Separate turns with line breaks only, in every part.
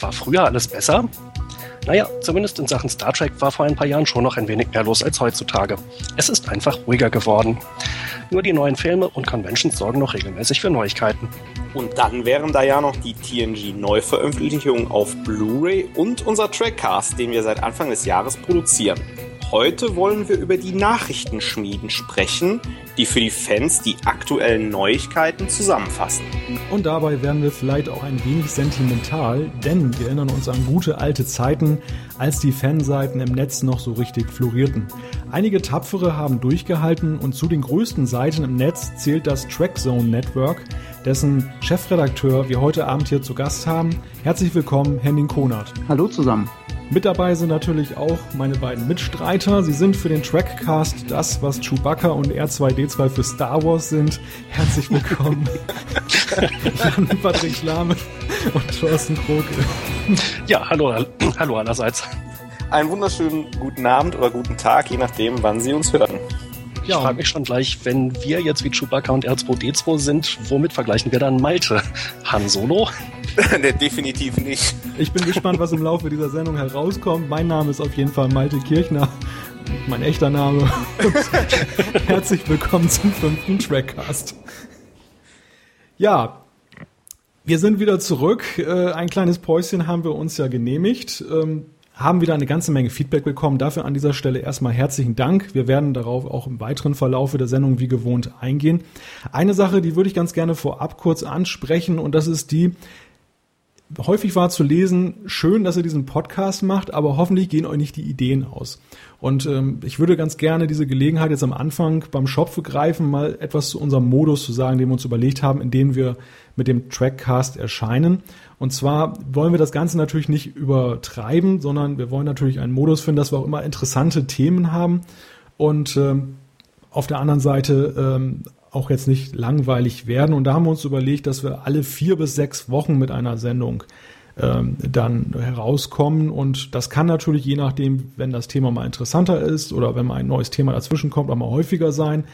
War früher alles besser? Naja, zumindest in Sachen Star Trek war vor ein paar Jahren schon noch ein wenig mehr los als heutzutage. Es ist einfach ruhiger geworden. Nur die neuen Filme und Conventions sorgen noch regelmäßig für Neuigkeiten.
Und dann wären da ja noch die TNG-Neuveröffentlichungen auf Blu-ray und unser Trackcast, den wir seit Anfang des Jahres produzieren. Heute wollen wir über die Nachrichtenschmieden sprechen, die für die Fans die aktuellen Neuigkeiten zusammenfassen.
Und dabei werden wir vielleicht auch ein wenig sentimental, denn wir erinnern uns an gute alte Zeiten, als die Fanseiten im Netz noch so richtig florierten. Einige Tapfere haben durchgehalten und zu den größten Seiten im Netz zählt das Trackzone Network, dessen Chefredakteur wir heute Abend hier zu Gast haben. Herzlich willkommen, Henning Konert.
Hallo zusammen.
Mit dabei sind natürlich auch meine beiden Mitstreiter. Sie sind für den Trackcast das, was Chewbacca und R2D2 für Star Wars sind. Herzlich willkommen. Jan Patrick Schlame und Thorsten Kroke.
Ja, hallo, hallo allerseits.
Einen wunderschönen guten Abend oder guten Tag, je nachdem, wann Sie uns hören.
Ich ja. frage mich schon gleich, wenn wir jetzt wie Chewbacca und R2D2 sind, womit vergleichen wir dann Malte? Han Solo?
nee, definitiv nicht.
Ich bin gespannt, was im Laufe dieser Sendung herauskommt. Mein Name ist auf jeden Fall Malte Kirchner. Mein echter Name. Und herzlich willkommen zum fünften Trackcast. Ja, wir sind wieder zurück. Äh, ein kleines Päuschen haben wir uns ja genehmigt. Haben wieder eine ganze Menge Feedback bekommen. Dafür an dieser Stelle erstmal herzlichen Dank. Wir werden darauf auch im weiteren Verlaufe der Sendung wie gewohnt eingehen. Eine Sache, die würde ich ganz gerne vorab kurz ansprechen und das ist die, häufig war zu lesen, schön, dass ihr diesen Podcast macht, aber hoffentlich gehen euch nicht die Ideen aus. Und ähm, ich würde ganz gerne diese Gelegenheit jetzt am Anfang beim Shop begreifen, mal etwas zu unserem Modus zu sagen, den wir uns überlegt haben, in dem wir mit dem Trackcast erscheinen. Und zwar wollen wir das Ganze natürlich nicht übertreiben, sondern wir wollen natürlich einen Modus finden, dass wir auch immer interessante Themen haben und ähm, auf der anderen Seite ähm, auch jetzt nicht langweilig werden. Und da haben wir uns überlegt, dass wir alle vier bis sechs Wochen mit einer Sendung ähm, dann herauskommen. Und das kann natürlich je nachdem, wenn das Thema mal interessanter ist oder wenn mal ein neues Thema dazwischen kommt, auch mal häufiger sein.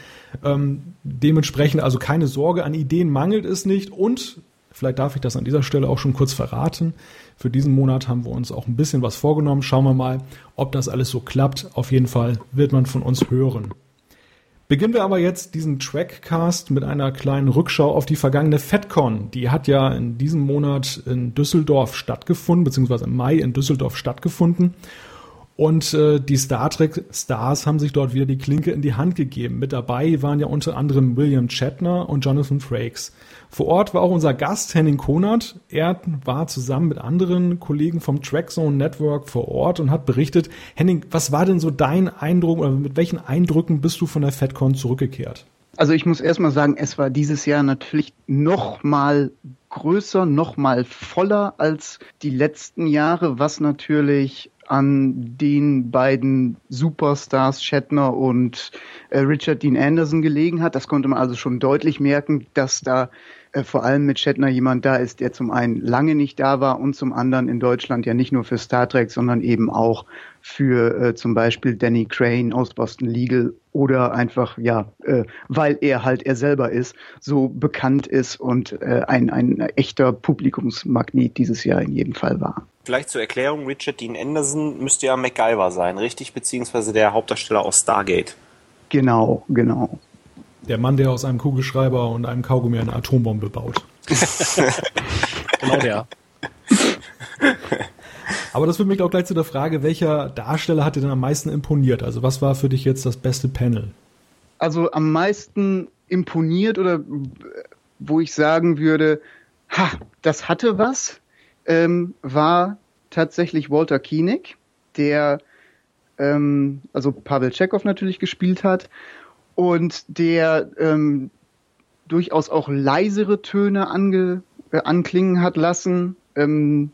Ähm, dementsprechend also keine Sorge, an Ideen mangelt es nicht. Und vielleicht darf ich das an dieser Stelle auch schon kurz verraten. Für diesen Monat haben wir uns auch ein bisschen was vorgenommen. Schauen wir mal, ob das alles so klappt. Auf jeden Fall wird man von uns hören. Beginnen wir aber jetzt diesen Trackcast mit einer kleinen Rückschau auf die vergangene FedCon. Die hat ja in diesem Monat in Düsseldorf stattgefunden, beziehungsweise im Mai in Düsseldorf stattgefunden. Und äh, die Star Trek Stars haben sich dort wieder die Klinke in die Hand gegeben. Mit dabei waren ja unter anderem William Shatner und Jonathan Frakes. Vor Ort war auch unser Gast Henning Konert. Er war zusammen mit anderen Kollegen vom Trackzone Network vor Ort und hat berichtet, Henning, was war denn so dein Eindruck oder mit welchen Eindrücken bist du von der FedCon zurückgekehrt?
Also ich muss erstmal sagen, es war dieses Jahr natürlich noch mal größer, noch mal voller als die letzten Jahre, was natürlich an den beiden Superstars Shatner und äh, Richard Dean Anderson gelegen hat. Das konnte man also schon deutlich merken, dass da äh, vor allem mit Shatner jemand da ist, der zum einen lange nicht da war und zum anderen in Deutschland ja nicht nur für Star Trek, sondern eben auch für äh, zum Beispiel Danny Crane aus Boston Legal oder einfach, ja, äh, weil er halt er selber ist, so bekannt ist und äh, ein, ein echter Publikumsmagnet dieses Jahr in jedem Fall war.
Vielleicht zur Erklärung, Richard Dean Anderson müsste ja MacGyver sein, richtig? Beziehungsweise der Hauptdarsteller aus Stargate.
Genau, genau.
Der Mann, der aus einem Kugelschreiber und einem Kaugummi eine Atombombe baut.
genau der.
Aber das führt mich auch gleich zu der Frage, welcher Darsteller hat dir denn am meisten imponiert? Also was war für dich jetzt das beste Panel?
Also am meisten imponiert oder wo ich sagen würde, ha, das hatte was, ähm, war tatsächlich Walter Koenig, der ähm, also Pavel Chekhov natürlich gespielt hat und der ähm, durchaus auch leisere Töne ange, äh, anklingen hat lassen. Ähm,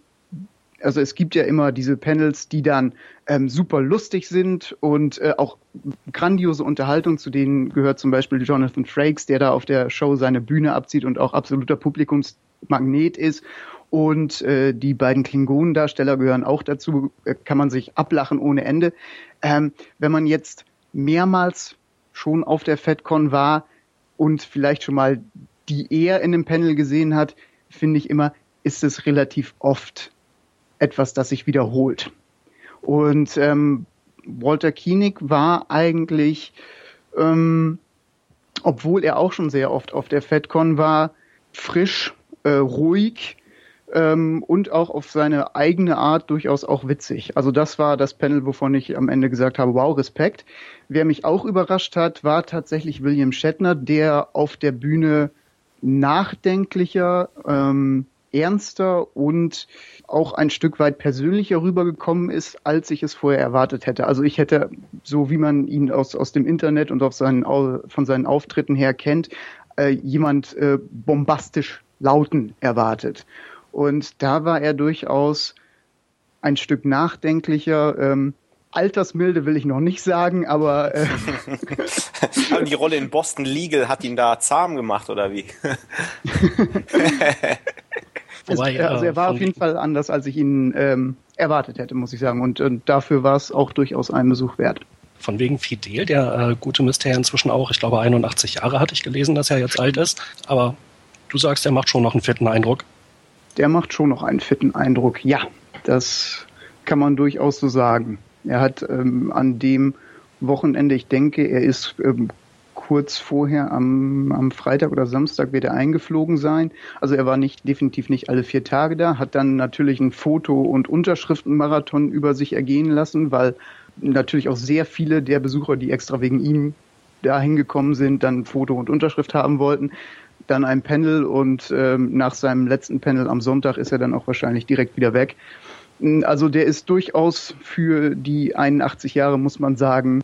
also es gibt ja immer diese Panels, die dann ähm, super lustig sind und äh, auch grandiose Unterhaltung, zu denen gehört zum Beispiel Jonathan Frakes, der da auf der Show seine Bühne abzieht und auch absoluter Publikumsmagnet ist. Und äh, die beiden Klingonendarsteller gehören auch dazu, äh, kann man sich ablachen ohne Ende. Ähm, wenn man jetzt mehrmals schon auf der FedCon war und vielleicht schon mal die er in dem Panel gesehen hat, finde ich immer, ist es relativ oft etwas, das sich wiederholt. Und ähm, Walter Koenig war eigentlich, ähm, obwohl er auch schon sehr oft auf der FedCon war, frisch, äh, ruhig ähm, und auch auf seine eigene Art durchaus auch witzig. Also das war das Panel, wovon ich am Ende gesagt habe, wow, Respekt. Wer mich auch überrascht hat, war tatsächlich William Shatner, der auf der Bühne nachdenklicher, ähm, ernster und auch ein Stück weit persönlicher rübergekommen ist, als ich es vorher erwartet hätte. Also ich hätte, so wie man ihn aus, aus dem Internet und auf seinen, von seinen Auftritten her kennt, äh, jemand äh, bombastisch lauten erwartet. Und da war er durchaus ein Stück nachdenklicher. Ähm, altersmilde will ich noch nicht sagen, aber äh,
aber die Rolle in Boston Legal hat ihn da zahm gemacht oder wie?
Wobei, es, also er war auf jeden Fall anders, als ich ihn ähm, erwartet hätte, muss ich sagen. Und, und dafür war es auch durchaus einen Besuch wert.
Von wegen Fidel, der äh, gute Mist ja inzwischen auch, ich glaube 81 Jahre hatte ich gelesen, dass er jetzt alt ist. Aber du sagst, er macht schon noch einen fitten Eindruck.
Der macht schon noch einen fitten Eindruck, ja. Das kann man durchaus so sagen. Er hat ähm, an dem Wochenende, ich denke, er ist ähm, kurz vorher am, am Freitag oder Samstag wird er eingeflogen sein. Also er war nicht definitiv nicht alle vier Tage da, hat dann natürlich ein Foto- und Unterschriftenmarathon über sich ergehen lassen, weil natürlich auch sehr viele der Besucher, die extra wegen ihm da hingekommen sind, dann Foto und Unterschrift haben wollten. Dann ein Panel und ähm, nach seinem letzten Panel am Sonntag ist er dann auch wahrscheinlich direkt wieder weg. Also der ist durchaus für die 81 Jahre, muss man sagen,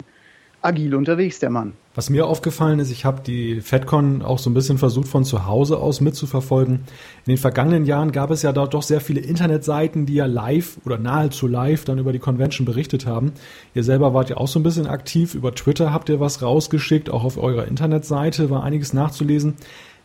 agil unterwegs, der Mann.
Was mir aufgefallen ist, ich habe die FedCon auch so ein bisschen versucht von zu Hause aus mitzuverfolgen. In den vergangenen Jahren gab es ja dort doch sehr viele Internetseiten, die ja live oder nahezu live dann über die Convention berichtet haben. Ihr selber wart ja auch so ein bisschen aktiv. Über Twitter habt ihr was rausgeschickt, auch auf eurer Internetseite war einiges nachzulesen.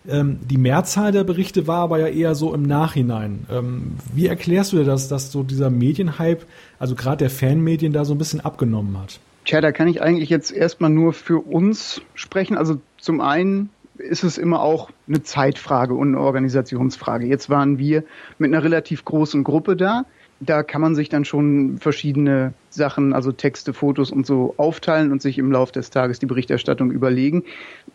Ähm, die Mehrzahl der Berichte war aber ja eher so im Nachhinein. Ähm, wie erklärst du dir das, dass so dieser Medienhype, also gerade der Fanmedien, da so ein bisschen abgenommen hat?
Tja, da kann ich eigentlich jetzt erstmal nur für uns sprechen. Also zum einen ist es immer auch eine Zeitfrage und eine Organisationsfrage. Jetzt waren wir mit einer relativ großen Gruppe da. Da kann man sich dann schon verschiedene Sachen, also Texte, Fotos und so aufteilen und sich im Laufe des Tages die Berichterstattung überlegen.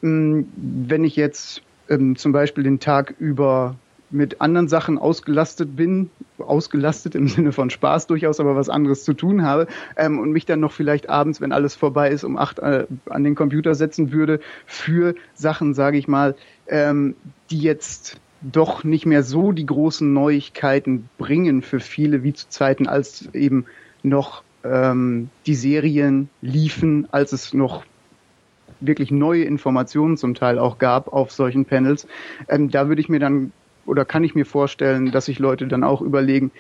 Hm, wenn ich jetzt ähm, zum Beispiel den Tag über mit anderen Sachen ausgelastet bin, ausgelastet im Sinne von Spaß durchaus, aber was anderes zu tun habe ähm, und mich dann noch vielleicht abends, wenn alles vorbei ist, um acht äh, an den Computer setzen würde für Sachen, sage ich mal, ähm, die jetzt doch nicht mehr so die großen Neuigkeiten bringen für viele wie zu Zeiten, als eben noch ähm, die Serien liefen, als es noch wirklich neue Informationen zum Teil auch gab auf solchen Panels. Ähm, da würde ich mir dann oder kann ich mir vorstellen, dass sich Leute dann auch überlegen,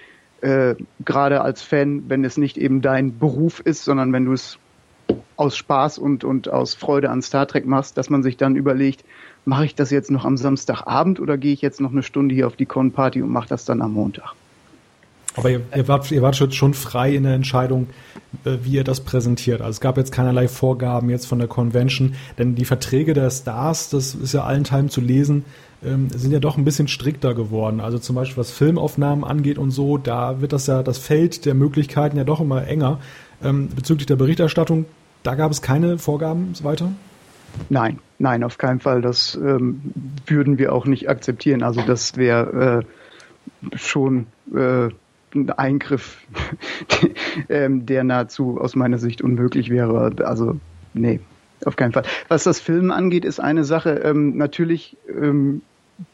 äh, gerade als Fan, wenn es nicht eben dein Beruf ist, sondern wenn du es aus Spaß und, und aus Freude an Star Trek machst, dass man sich dann überlegt, mache ich das jetzt noch am Samstagabend oder gehe ich jetzt noch eine Stunde hier auf die Con-Party und mache das dann am Montag?
Aber ihr, ihr, wart, ihr wart schon frei in der Entscheidung, äh, wie ihr das präsentiert. Also es gab jetzt keinerlei Vorgaben jetzt von der Convention, denn die Verträge der Stars, das ist ja allen Teilen zu lesen, ähm, sind ja doch ein bisschen strikter geworden. Also zum Beispiel was Filmaufnahmen angeht und so, da wird das ja das Feld der Möglichkeiten ja doch immer enger. Ähm, bezüglich der Berichterstattung, da gab es keine Vorgaben weiter?
Nein, nein, auf keinen Fall. Das ähm, würden wir auch nicht akzeptieren. Also das wäre äh, schon äh, ein Eingriff, ähm, der nahezu aus meiner Sicht unmöglich wäre. Also nee, auf keinen Fall. Was das Filmen angeht, ist eine Sache. Ähm, natürlich ähm,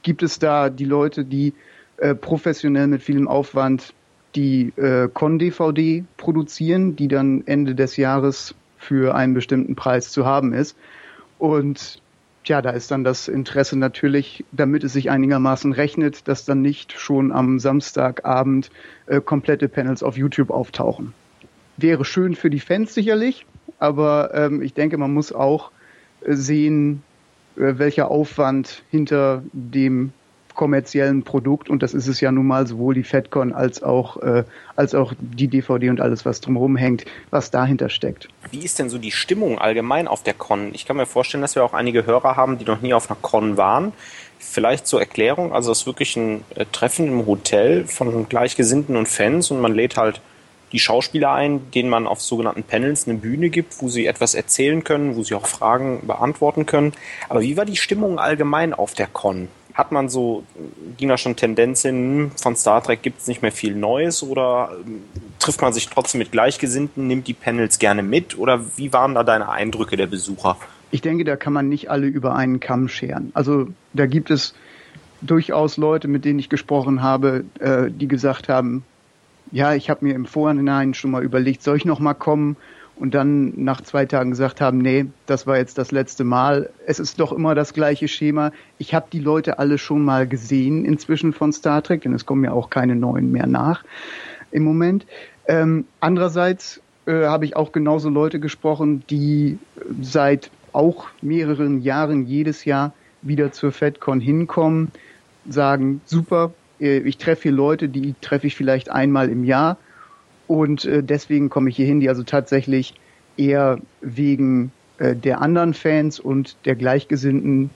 gibt es da die Leute, die äh, professionell mit vielem Aufwand die äh, Con-DVD produzieren, die dann Ende des Jahres für einen bestimmten Preis zu haben ist. Und Tja, da ist dann das Interesse natürlich, damit es sich einigermaßen rechnet, dass dann nicht schon am Samstagabend äh, komplette Panels auf YouTube auftauchen. Wäre schön für die Fans sicherlich, aber ähm, ich denke, man muss auch äh, sehen, äh, welcher Aufwand hinter dem kommerziellen Produkt und das ist es ja nun mal sowohl die FedCon als auch äh, als auch die DVD und alles was drumherum hängt, was dahinter steckt.
Wie ist denn so die Stimmung allgemein auf der Con? Ich kann mir vorstellen, dass wir auch einige Hörer haben, die noch nie auf einer Con waren. Vielleicht zur Erklärung, also es ist wirklich ein äh, Treffen im Hotel von Gleichgesinnten und Fans und man lädt halt die Schauspieler ein, denen man auf sogenannten Panels eine Bühne gibt, wo sie etwas erzählen können, wo sie auch Fragen beantworten können. Aber wie war die Stimmung allgemein auf der Con? Hat man so, ging da schon Tendenz hin, hm, von Star Trek gibt es nicht mehr viel Neues oder ähm, trifft man sich trotzdem mit Gleichgesinnten, nimmt die Panels gerne mit oder wie waren da deine Eindrücke der Besucher?
Ich denke, da kann man nicht alle über einen Kamm scheren. Also da gibt es durchaus Leute, mit denen ich gesprochen habe, äh, die gesagt haben, ja, ich habe mir im Vorhinein schon mal überlegt, soll ich noch mal kommen? Und dann nach zwei Tagen gesagt haben, nee, das war jetzt das letzte Mal. Es ist doch immer das gleiche Schema. Ich habe die Leute alle schon mal gesehen inzwischen von Star Trek, denn es kommen ja auch keine neuen mehr nach im Moment. Ähm, andererseits äh, habe ich auch genauso Leute gesprochen, die seit auch mehreren Jahren jedes Jahr wieder zur FedCon hinkommen, sagen, super, äh, ich treffe hier Leute, die treffe ich vielleicht einmal im Jahr und äh, deswegen komme ich hier hin, die also tatsächlich eher wegen äh, der anderen Fans und der Gleichgesinnten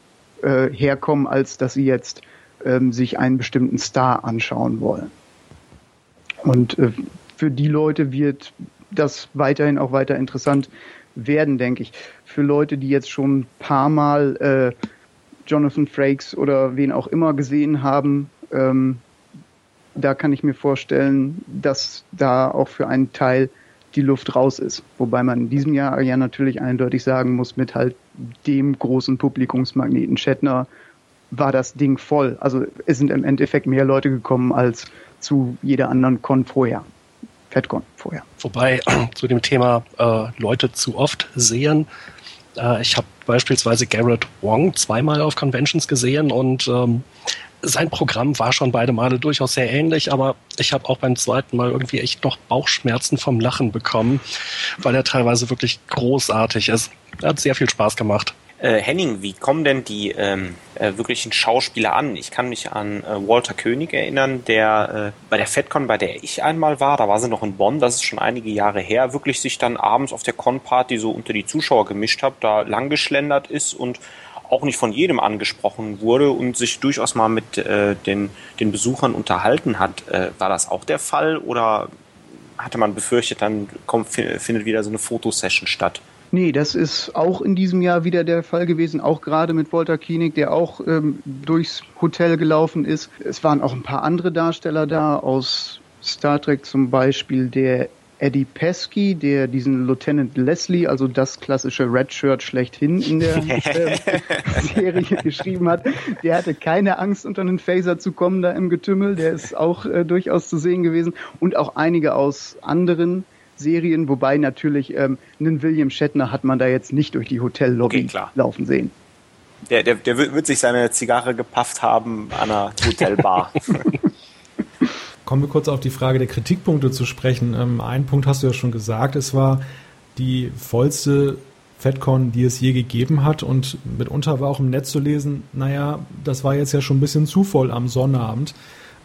herkommen, als dass sie jetzt ähm, sich einen bestimmten Star anschauen wollen. Und für die Leute wird das weiterhin auch weiter interessant werden, denke ich. Für Leute, die jetzt schon ein paar Mal äh, Jonathan Frakes oder wen auch immer gesehen haben, ähm, da kann ich mir vorstellen, dass da auch für einen Teil die Luft raus ist. Wobei man in diesem Jahr ja natürlich eindeutig sagen muss, mit halt dem großen Publikumsmagneten Shatner war das Ding voll. Also es sind im Endeffekt mehr Leute gekommen als zu jeder anderen Con vorher. FedCon vorher.
Wobei zu dem Thema äh, Leute zu oft sehen, äh, ich habe beispielsweise Garrett Wong zweimal auf Conventions gesehen und ähm, sein Programm war schon beide Male durchaus sehr ähnlich, aber ich habe auch beim zweiten Mal irgendwie echt noch Bauchschmerzen vom Lachen bekommen, weil er teilweise wirklich großartig ist. Er hat sehr viel Spaß gemacht.
Äh, Henning, wie kommen denn die ähm, äh, wirklichen Schauspieler an? Ich kann mich an äh, Walter König erinnern, der äh, bei der FedCon, bei der ich einmal war, da war sie noch in Bonn, das ist schon einige Jahre her, wirklich sich dann abends auf der Con-Party so unter die Zuschauer gemischt hat, da langgeschlendert ist und auch nicht von jedem angesprochen wurde und sich durchaus mal mit äh, den, den Besuchern unterhalten hat. Äh, war das auch der Fall oder hatte man befürchtet, dann kommt, findet wieder so eine Fotosession statt?
Nee, das ist auch in diesem Jahr wieder der Fall gewesen, auch gerade mit Walter Koenig, der auch ähm, durchs Hotel gelaufen ist. Es waren auch ein paar andere Darsteller da aus Star Trek zum Beispiel der Eddie Pesky, der diesen Lieutenant Leslie, also das klassische Red Shirt schlechthin in der Serie geschrieben hat, der hatte keine Angst, unter einen Phaser zu kommen da im Getümmel. Der ist auch äh, durchaus zu sehen gewesen. Und auch einige aus anderen Serien, wobei natürlich ähm, einen William Shatner hat man da jetzt nicht durch die Hotellobby okay, laufen sehen.
Der, der, der wird sich seine Zigarre gepafft haben an einer Hotelbar.
Kommen wir kurz auf die Frage der Kritikpunkte zu sprechen. Ähm, einen Punkt hast du ja schon gesagt, es war die vollste FedCon, die es je gegeben hat und mitunter war auch im Netz zu lesen, naja, das war jetzt ja schon ein bisschen zu voll am Sonnabend.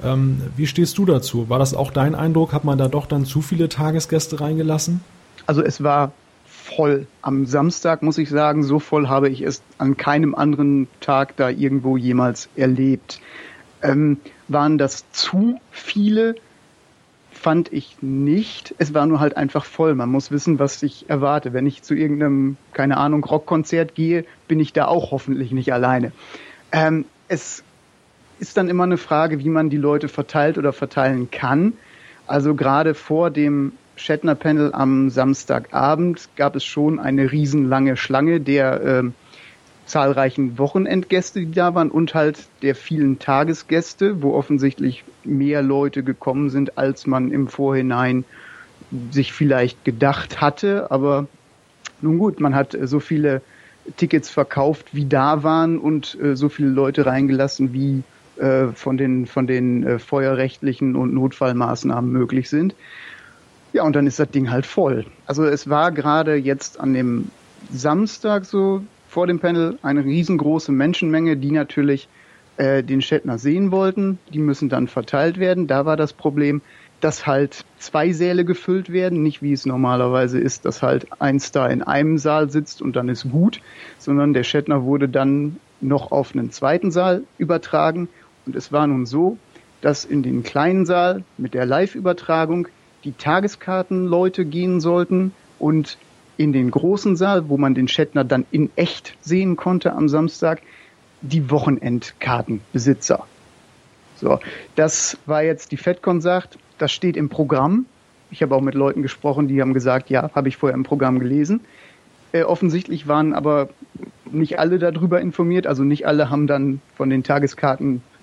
Ähm, wie stehst du dazu? War das auch dein Eindruck? Hat man da doch dann zu viele Tagesgäste reingelassen?
Also es war voll. Am Samstag muss ich sagen, so voll habe ich es an keinem anderen Tag da irgendwo jemals erlebt. Ähm, waren das zu viele? Fand ich nicht. Es war nur halt einfach voll. Man muss wissen, was ich erwarte. Wenn ich zu irgendeinem, keine Ahnung, Rockkonzert gehe, bin ich da auch hoffentlich nicht alleine. Ähm, es ist dann immer eine Frage, wie man die Leute verteilt oder verteilen kann. Also gerade vor dem Shatner-Panel am Samstagabend gab es schon eine riesenlange Schlange der äh, zahlreichen Wochenendgäste, die da waren und halt der vielen Tagesgäste, wo offensichtlich mehr Leute gekommen sind, als man im Vorhinein sich vielleicht gedacht hatte. Aber nun gut, man hat so viele Tickets verkauft, wie da waren und äh, so viele Leute reingelassen, wie äh, von den, von den äh, feuerrechtlichen und Notfallmaßnahmen möglich sind. Ja, und dann ist das Ding halt voll. Also es war gerade jetzt an dem Samstag so vor dem Panel eine riesengroße Menschenmenge, die natürlich äh, den Shatner sehen wollten. Die müssen dann verteilt werden. Da war das Problem, dass halt zwei Säle gefüllt werden, nicht wie es normalerweise ist, dass halt ein Star in einem Saal sitzt und dann ist gut, sondern der Shatner wurde dann noch auf einen zweiten Saal übertragen und es war nun so, dass in den kleinen Saal mit der Live-Übertragung die Tageskartenleute gehen sollten und in den großen Saal, wo man den Shatner dann in echt sehen konnte am Samstag, die Wochenendkartenbesitzer. So, das war jetzt die FedCon sagt, das steht im Programm. Ich habe auch mit Leuten gesprochen, die haben gesagt, ja, habe ich vorher im Programm gelesen. Äh, offensichtlich waren aber nicht alle darüber informiert, also nicht alle haben dann von den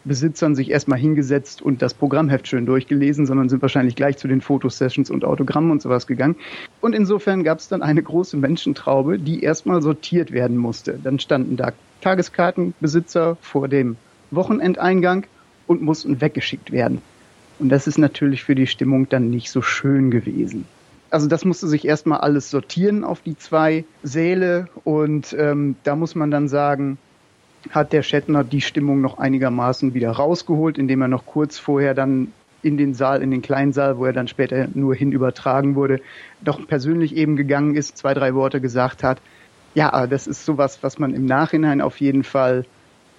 Tageskartenbesitzern sich erstmal hingesetzt und das Programmheft schön durchgelesen, sondern sind wahrscheinlich gleich zu den Fotosessions und Autogrammen und sowas gegangen. Und insofern gab es dann eine große Menschentraube, die erstmal sortiert werden musste. Dann standen da Tageskartenbesitzer vor dem Wochenendeingang und mussten weggeschickt werden. Und das ist natürlich für die Stimmung dann nicht so schön gewesen. Also das musste sich erstmal alles sortieren auf die zwei Säle und ähm, da muss man dann sagen, hat der Shatner die Stimmung noch einigermaßen wieder rausgeholt, indem er noch kurz vorher dann in den Saal, in den kleinen Saal, wo er dann später nur hin übertragen wurde, doch persönlich eben gegangen ist, zwei, drei Worte gesagt hat. Ja, das ist sowas, was man im Nachhinein auf jeden Fall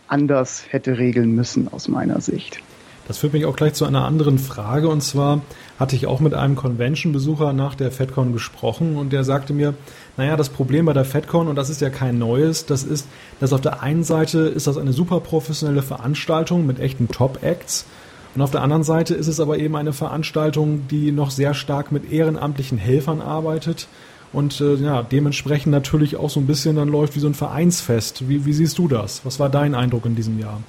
anders hätte regeln müssen, aus meiner Sicht.
Das führt mich auch gleich zu einer anderen Frage. Und zwar hatte ich auch mit einem Convention-Besucher nach der FedCon gesprochen und der sagte mir, naja, das Problem bei der FedCon, und das ist ja kein neues, das ist, dass auf der einen Seite ist das eine super professionelle Veranstaltung mit echten Top-Acts. Und auf der anderen Seite ist es aber eben eine Veranstaltung, die noch sehr stark mit ehrenamtlichen Helfern arbeitet und äh, ja, dementsprechend natürlich auch so ein bisschen dann läuft wie so ein Vereinsfest. Wie, wie siehst du das? Was war dein Eindruck in diesem Jahr?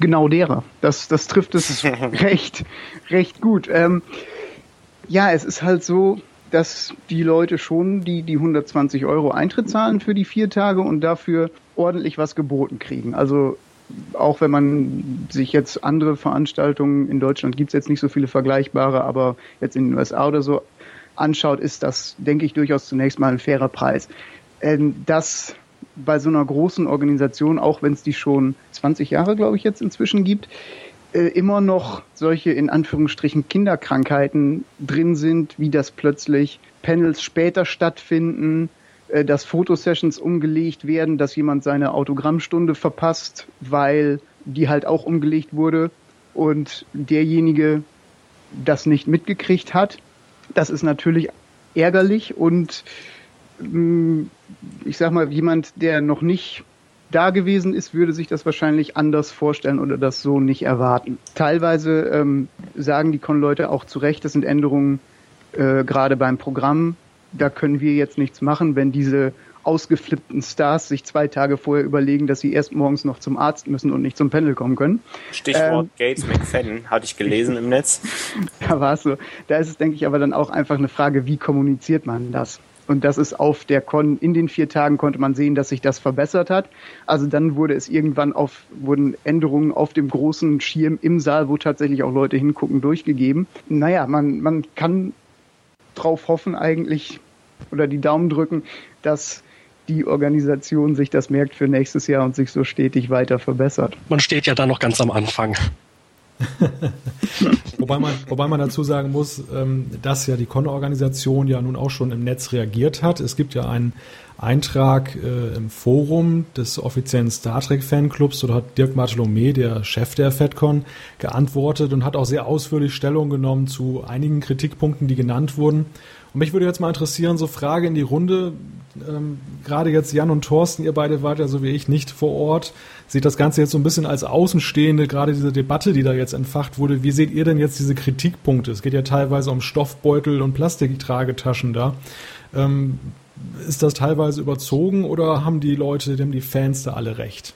Genau derer. Das, das trifft es recht, recht gut. Ähm, ja, es ist halt so, dass die Leute schon die, die 120 Euro Eintritt zahlen für die vier Tage und dafür ordentlich was geboten kriegen. Also auch wenn man sich jetzt andere Veranstaltungen in Deutschland gibt es jetzt nicht so viele vergleichbare, aber jetzt in den USA oder so anschaut, ist das, denke ich, durchaus zunächst mal ein fairer Preis. Ähm, das bei so einer großen Organisation, auch wenn es die schon 20 Jahre, glaube ich, jetzt inzwischen gibt, äh, immer noch solche in Anführungsstrichen Kinderkrankheiten drin sind, wie das plötzlich Panels später stattfinden, äh, dass Fotosessions umgelegt werden, dass jemand seine Autogrammstunde verpasst, weil die halt auch umgelegt wurde und derjenige das nicht mitgekriegt hat. Das ist natürlich ärgerlich und ich sag mal, jemand, der noch nicht da gewesen ist, würde sich das wahrscheinlich anders vorstellen oder das so nicht erwarten. Teilweise ähm, sagen die Con-Leute auch zu Recht, das sind Änderungen äh, gerade beim Programm. Da können wir jetzt nichts machen, wenn diese ausgeflippten Stars sich zwei Tage vorher überlegen, dass sie erst morgens noch zum Arzt müssen und nicht zum Panel kommen können.
Stichwort ähm, Gates McFadden, hatte ich gelesen im Netz.
Da war es so. Da ist es, denke ich, aber dann auch einfach eine Frage, wie kommuniziert man das? Und das ist auf der Con, in den vier Tagen konnte man sehen, dass sich das verbessert hat. Also dann wurde es irgendwann auf, wurden Änderungen auf dem großen Schirm im Saal, wo tatsächlich auch Leute hingucken, durchgegeben. Naja, man, man kann drauf hoffen eigentlich oder die Daumen drücken, dass die Organisation sich das merkt für nächstes Jahr und sich so stetig weiter verbessert.
Man steht ja da noch ganz am Anfang.
wobei, man, wobei man dazu sagen muss, ähm, dass ja die Con-Organisation ja nun auch schon im Netz reagiert hat. Es gibt ja einen Eintrag äh, im Forum des offiziellen Star Trek Fanclubs. Dort hat Dirk Bartholomä, der Chef der FedCon, geantwortet und hat auch sehr ausführlich Stellung genommen zu einigen Kritikpunkten, die genannt wurden. Und mich würde jetzt mal interessieren, so Frage in die Runde. Ähm, gerade jetzt Jan und Thorsten, ihr beide wart ja so wie ich nicht vor Ort. Seht das Ganze jetzt so ein bisschen als Außenstehende, gerade diese Debatte, die da jetzt entfacht wurde. Wie seht ihr denn jetzt diese Kritikpunkte? Es geht ja teilweise um Stoffbeutel und Plastiktragetaschen da. Ähm, ist das teilweise überzogen oder haben die Leute, haben die Fans da alle recht?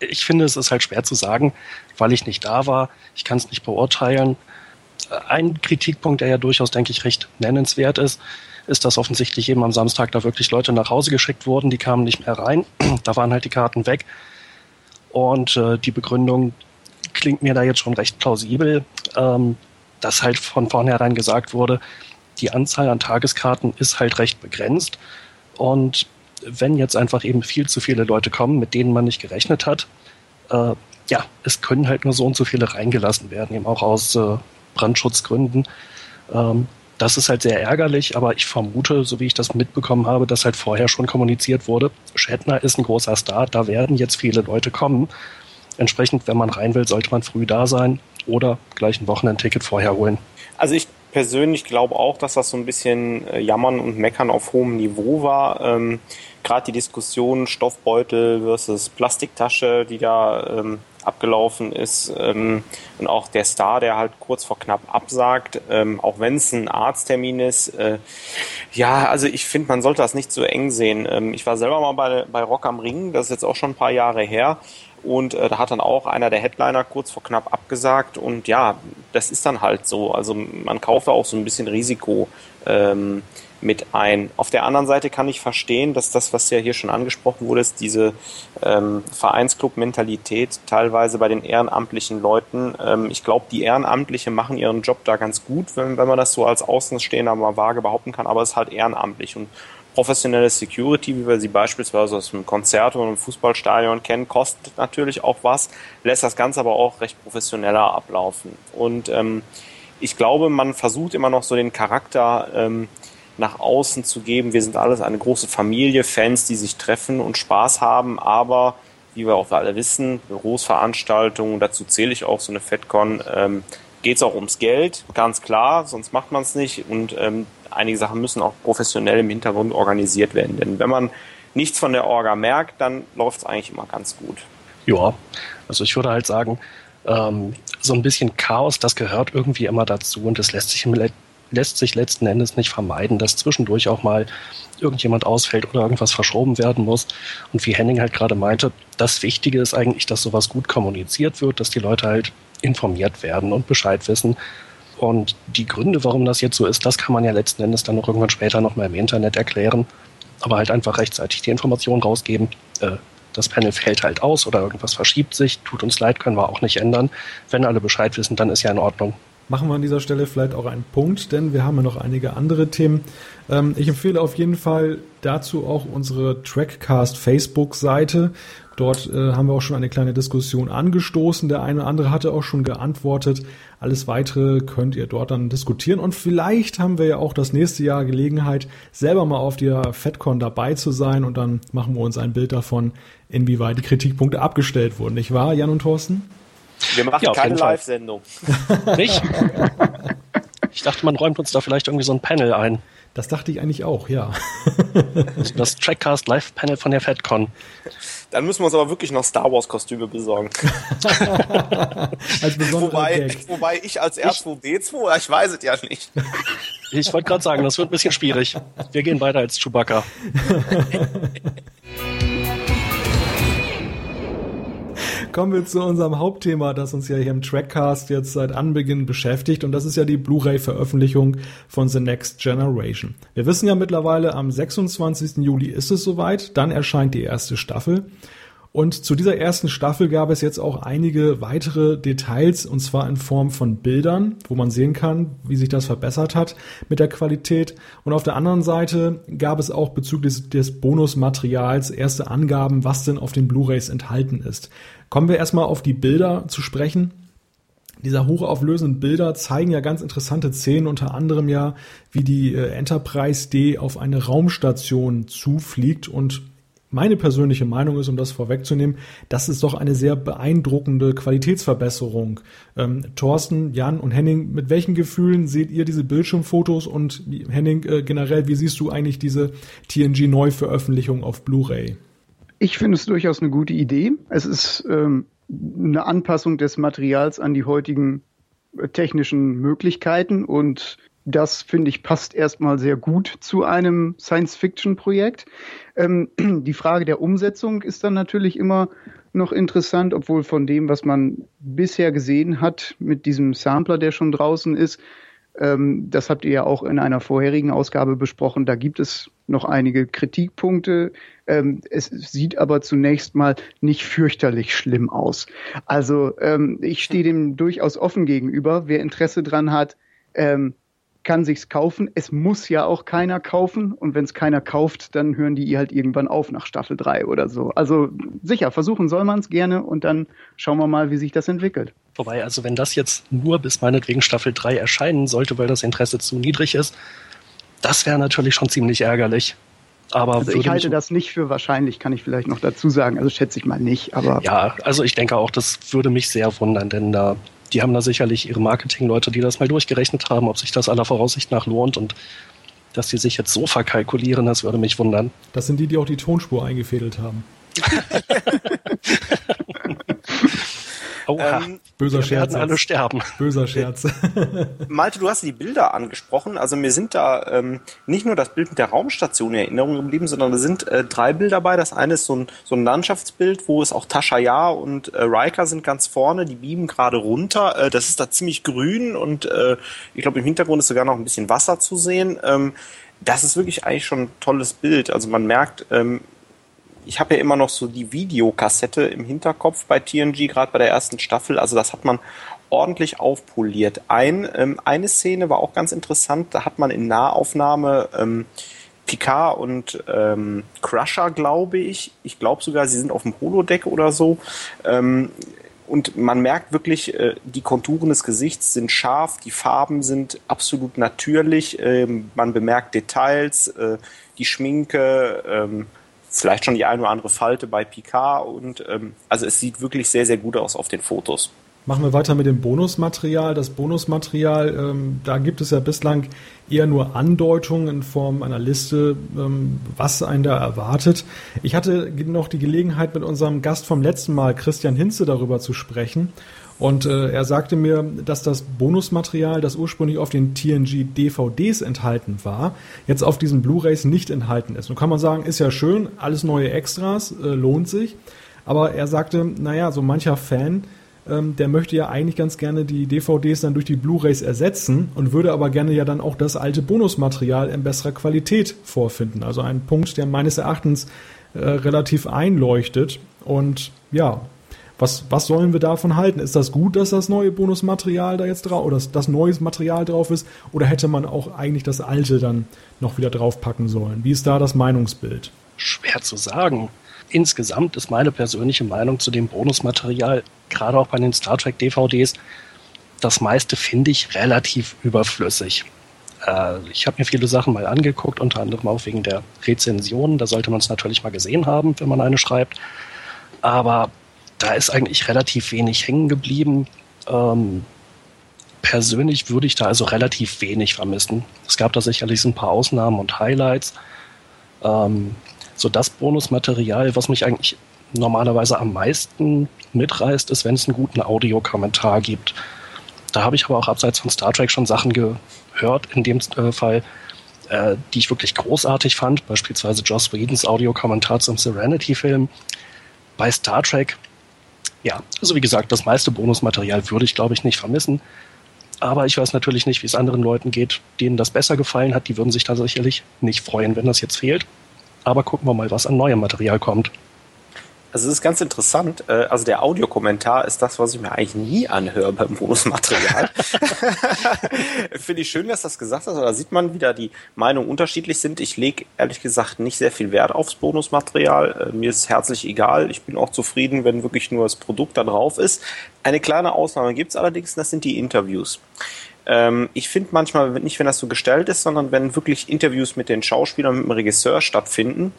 Ich finde, es ist halt schwer zu sagen, weil ich nicht da war. Ich kann es nicht beurteilen. Ein Kritikpunkt, der ja durchaus, denke ich, recht nennenswert ist, ist, dass offensichtlich eben am Samstag da wirklich Leute nach Hause geschickt wurden, die kamen nicht mehr rein. da waren halt die Karten weg. Und äh, die Begründung klingt mir da jetzt schon recht plausibel, ähm, dass halt von vornherein gesagt wurde, die Anzahl an Tageskarten ist halt recht begrenzt. Und wenn jetzt einfach eben viel zu viele Leute kommen, mit denen man nicht gerechnet hat, äh, ja, es können halt nur so und so viele reingelassen werden, eben auch aus äh, Brandschutzgründen. Ähm, das ist halt sehr ärgerlich, aber ich vermute, so wie ich das mitbekommen habe, dass halt vorher schon kommuniziert wurde, Shatner ist ein großer Star, da werden jetzt viele Leute kommen. Entsprechend, wenn man rein will, sollte man früh da sein oder gleich ein Wochenendticket vorher holen.
Also ich persönlich glaube auch, dass das so ein bisschen äh, Jammern und Meckern auf hohem Niveau war. Ähm, Gerade die Diskussion Stoffbeutel versus Plastiktasche, die da ähm, abgelaufen ist ähm, und auch der Star, der halt kurz vor knapp absagt, ähm, auch wenn es ein Arzttermin ist. Äh, ja, also ich finde, man sollte das nicht so eng sehen. Ähm, ich war selber mal bei, bei Rock am Ring, das ist jetzt auch schon ein paar Jahre her. Und äh, da hat dann auch einer der Headliner kurz vor knapp abgesagt. Und ja, das ist dann halt so. Also man kauft da auch so ein bisschen Risiko ähm, mit ein. Auf der anderen Seite kann ich verstehen, dass das, was ja hier schon angesprochen wurde, ist diese ähm, Vereinsclub-Mentalität teilweise bei den ehrenamtlichen Leuten. Ähm, ich glaube, die Ehrenamtliche machen ihren Job da ganz gut, wenn, wenn man das so als Außenstehender mal vage behaupten kann, aber es ist halt ehrenamtlich. Und professionelle Security, wie wir sie beispielsweise aus einem Konzert oder einem Fußballstadion kennen, kostet natürlich auch was, lässt das Ganze aber auch recht professioneller ablaufen. Und ähm, ich glaube, man versucht immer noch so den Charakter ähm, nach außen zu geben. Wir sind alles eine große Familie, Fans, die sich treffen und Spaß haben, aber wie wir auch alle wissen, Berufsveranstaltungen, dazu zähle ich auch so eine FedCon, ähm, geht es auch ums Geld, ganz klar, sonst macht man es nicht. Und ähm, einige Sachen müssen auch professionell im Hintergrund organisiert werden. Denn wenn man nichts von der Orga merkt, dann läuft es eigentlich immer ganz gut.
Ja, also ich würde halt sagen, ähm, so ein bisschen Chaos, das gehört irgendwie immer dazu und das lässt sich, lässt sich letzten Endes nicht vermeiden, dass zwischendurch auch mal irgendjemand ausfällt oder irgendwas verschoben werden muss. Und wie Henning halt gerade meinte, das Wichtige ist eigentlich, dass sowas gut kommuniziert wird, dass die Leute halt informiert werden und Bescheid wissen. Und die Gründe, warum das jetzt so ist, das kann man ja letzten Endes dann noch irgendwann später nochmal im Internet erklären. Aber halt einfach rechtzeitig die Information rausgeben. Äh, das Panel fällt halt aus oder irgendwas verschiebt sich. Tut uns leid, können wir auch nicht ändern. Wenn alle Bescheid wissen, dann ist ja in Ordnung.
Machen wir an dieser Stelle vielleicht auch einen Punkt, denn wir haben ja noch einige andere Themen. Ähm, ich empfehle auf jeden Fall dazu auch unsere Trackcast Facebook-Seite. Dort äh, haben wir auch schon eine kleine Diskussion angestoßen. Der eine oder andere hatte auch schon geantwortet. Alles weitere könnt ihr dort dann diskutieren. Und vielleicht haben wir ja auch das nächste Jahr Gelegenheit, selber mal auf der FedCon dabei zu sein. Und dann machen wir uns ein Bild davon, inwieweit die Kritikpunkte abgestellt wurden. Nicht wahr, Jan und Thorsten?
Wir machen ja, keine Live-Sendung.
Nicht? Ich dachte, man räumt uns da vielleicht irgendwie so ein Panel ein.
Das dachte ich eigentlich auch, ja.
Das Trackcast Live-Panel von der FedCon.
Dann müssen wir uns aber wirklich noch Star Wars-Kostüme besorgen. als wobei, wobei ich als R2D2, ich weiß es ja nicht.
Ich wollte gerade sagen, das wird ein bisschen schwierig. Wir gehen weiter als Chewbacca.
Kommen wir zu unserem Hauptthema, das uns ja hier im Trackcast jetzt seit Anbeginn beschäftigt und das ist ja die Blu-ray-Veröffentlichung von The Next Generation. Wir wissen ja mittlerweile, am 26. Juli ist es soweit, dann erscheint die erste Staffel. Und zu dieser ersten Staffel gab es jetzt auch einige weitere Details, und zwar in Form von Bildern, wo man sehen kann, wie sich das verbessert hat mit der Qualität. Und auf der anderen Seite gab es auch bezüglich des Bonusmaterials erste Angaben, was denn auf den Blu-rays enthalten ist. Kommen wir erstmal auf die Bilder zu sprechen. Diese hochauflösenden Bilder zeigen ja ganz interessante Szenen, unter anderem ja, wie die äh, Enterprise D auf eine Raumstation zufliegt und meine persönliche Meinung ist, um das vorwegzunehmen, das ist doch eine sehr beeindruckende Qualitätsverbesserung. Ähm, Thorsten, Jan und Henning, mit welchen Gefühlen seht ihr diese Bildschirmfotos und Henning äh, generell, wie siehst du eigentlich diese TNG-Neuveröffentlichung auf Blu-ray?
Ich finde es durchaus eine gute Idee. Es ist ähm, eine Anpassung des Materials an die heutigen äh, technischen Möglichkeiten und das finde ich passt erstmal sehr gut zu einem Science-Fiction-Projekt. Ähm, die Frage der Umsetzung ist dann natürlich immer noch interessant, obwohl von dem, was man bisher gesehen hat mit diesem Sampler, der schon draußen ist, ähm, das habt ihr ja auch in einer vorherigen Ausgabe besprochen. Da gibt es noch einige Kritikpunkte. Ähm, es sieht aber zunächst mal nicht fürchterlich schlimm aus. Also ähm, ich stehe dem durchaus offen gegenüber. Wer Interesse dran hat, ähm, kann sich's kaufen. Es muss ja auch keiner kaufen. Und wenn es keiner kauft, dann hören die halt irgendwann auf nach Staffel 3 oder so. Also sicher, versuchen soll man es gerne und dann schauen wir mal, wie sich das entwickelt.
Wobei, also wenn das jetzt nur bis meinetwegen Staffel 3 erscheinen sollte, weil das Interesse zu niedrig ist, das wäre natürlich schon ziemlich ärgerlich. Aber
also ich halte das nicht für wahrscheinlich, kann ich vielleicht noch dazu sagen. Also schätze ich mal nicht, aber.
Ja, also ich denke auch, das würde mich sehr wundern, denn da, die haben da sicherlich ihre Marketingleute, die das mal durchgerechnet haben, ob sich das aller Voraussicht nach lohnt und dass die sich jetzt so verkalkulieren, das würde mich wundern.
Das sind die, die auch die Tonspur eingefädelt haben.
Oha. Ähm,
Böser wir Scherz.
werden alle sterben.
Böser Scherz.
Malte, du hast die Bilder angesprochen. Also mir sind da ähm, nicht nur das Bild mit der Raumstation in Erinnerung geblieben, sondern da sind äh, drei Bilder dabei. Das eine ist so ein, so ein Landschaftsbild, wo es auch Tascha Ja und äh, Riker sind ganz vorne. Die beamen gerade runter. Äh, das ist da ziemlich grün und äh, ich glaube im Hintergrund ist sogar noch ein bisschen Wasser zu sehen. Ähm, das ist wirklich eigentlich schon ein tolles Bild. Also man merkt, ähm, ich habe ja immer noch so die Videokassette im Hinterkopf bei TNG, gerade bei der ersten Staffel. Also das hat man ordentlich aufpoliert. Ein, ähm, eine Szene war auch ganz interessant, da hat man in Nahaufnahme ähm, Picard und ähm, Crusher, glaube ich, ich glaube sogar, sie sind auf dem Holodeck oder so. Ähm, und man merkt wirklich, äh, die Konturen des Gesichts sind scharf, die Farben sind absolut natürlich, ähm, man bemerkt Details, äh, die Schminke, ähm, vielleicht schon die eine oder andere Falte bei Picard und ähm, also es sieht wirklich sehr, sehr gut aus auf den Fotos.
Machen wir weiter mit dem Bonusmaterial. Das Bonusmaterial, ähm, da gibt es ja bislang eher nur Andeutungen in Form einer Liste, ähm, was einen da erwartet. Ich hatte noch die Gelegenheit, mit unserem Gast vom letzten Mal, Christian Hinze, darüber zu sprechen. Und äh, er sagte mir, dass das Bonusmaterial, das ursprünglich auf den TNG DVDs enthalten war, jetzt auf diesen Blu-rays nicht enthalten ist. Nun kann man sagen, ist ja schön, alles neue Extras, äh, lohnt sich. Aber er sagte, naja, so mancher Fan, ähm, der möchte ja eigentlich ganz gerne die DVDs dann durch die Blu-rays ersetzen und würde aber gerne ja dann auch das alte Bonusmaterial in besserer Qualität vorfinden. Also ein Punkt, der meines Erachtens äh, relativ einleuchtet. Und ja, was, was sollen wir davon halten? Ist das gut, dass das neue Bonusmaterial da jetzt drauf oder das, neues Material drauf ist? Oder hätte man auch eigentlich das alte dann noch wieder draufpacken sollen? Wie ist da das Meinungsbild?
Schwer zu sagen. Insgesamt ist meine persönliche Meinung zu dem Bonusmaterial, gerade auch bei den Star Trek DVDs, das meiste finde ich relativ überflüssig. Äh, ich habe mir viele Sachen mal angeguckt, unter anderem auch wegen der Rezensionen. Da sollte man es natürlich mal gesehen haben, wenn man eine schreibt. Aber da ist eigentlich relativ wenig hängen geblieben. Ähm, persönlich würde ich da also relativ wenig vermissen. Es gab da sicherlich so ein paar Ausnahmen und Highlights. Ähm, so das Bonusmaterial, was mich eigentlich normalerweise am meisten mitreißt, ist, wenn es einen guten Audiokommentar gibt. Da habe ich aber auch abseits von Star Trek schon Sachen gehört, in dem äh, Fall, äh, die ich wirklich großartig fand. Beispielsweise Joss Whedons Audiokommentar zum Serenity-Film. Bei Star Trek ja, also wie gesagt, das meiste Bonusmaterial würde ich, glaube ich, nicht vermissen. Aber ich weiß natürlich nicht, wie es anderen Leuten geht, denen das besser gefallen hat. Die würden sich da sicherlich nicht freuen, wenn das jetzt fehlt. Aber gucken wir mal, was an neuem Material kommt.
Also es ist ganz interessant. Äh, also der Audiokommentar ist das, was ich mir eigentlich nie anhöre beim Bonusmaterial. Finde ich schön, dass das gesagt hast. Da sieht man, wie da die Meinungen unterschiedlich sind. Ich lege ehrlich gesagt nicht sehr viel Wert aufs Bonusmaterial. Äh, mir ist herzlich egal. Ich bin auch zufrieden, wenn wirklich nur das Produkt da drauf ist. Eine kleine Ausnahme gibt es allerdings, das sind die Interviews. Ähm, ich finde manchmal nicht, wenn das so gestellt ist, sondern wenn wirklich Interviews mit den Schauspielern, mit dem Regisseur stattfinden,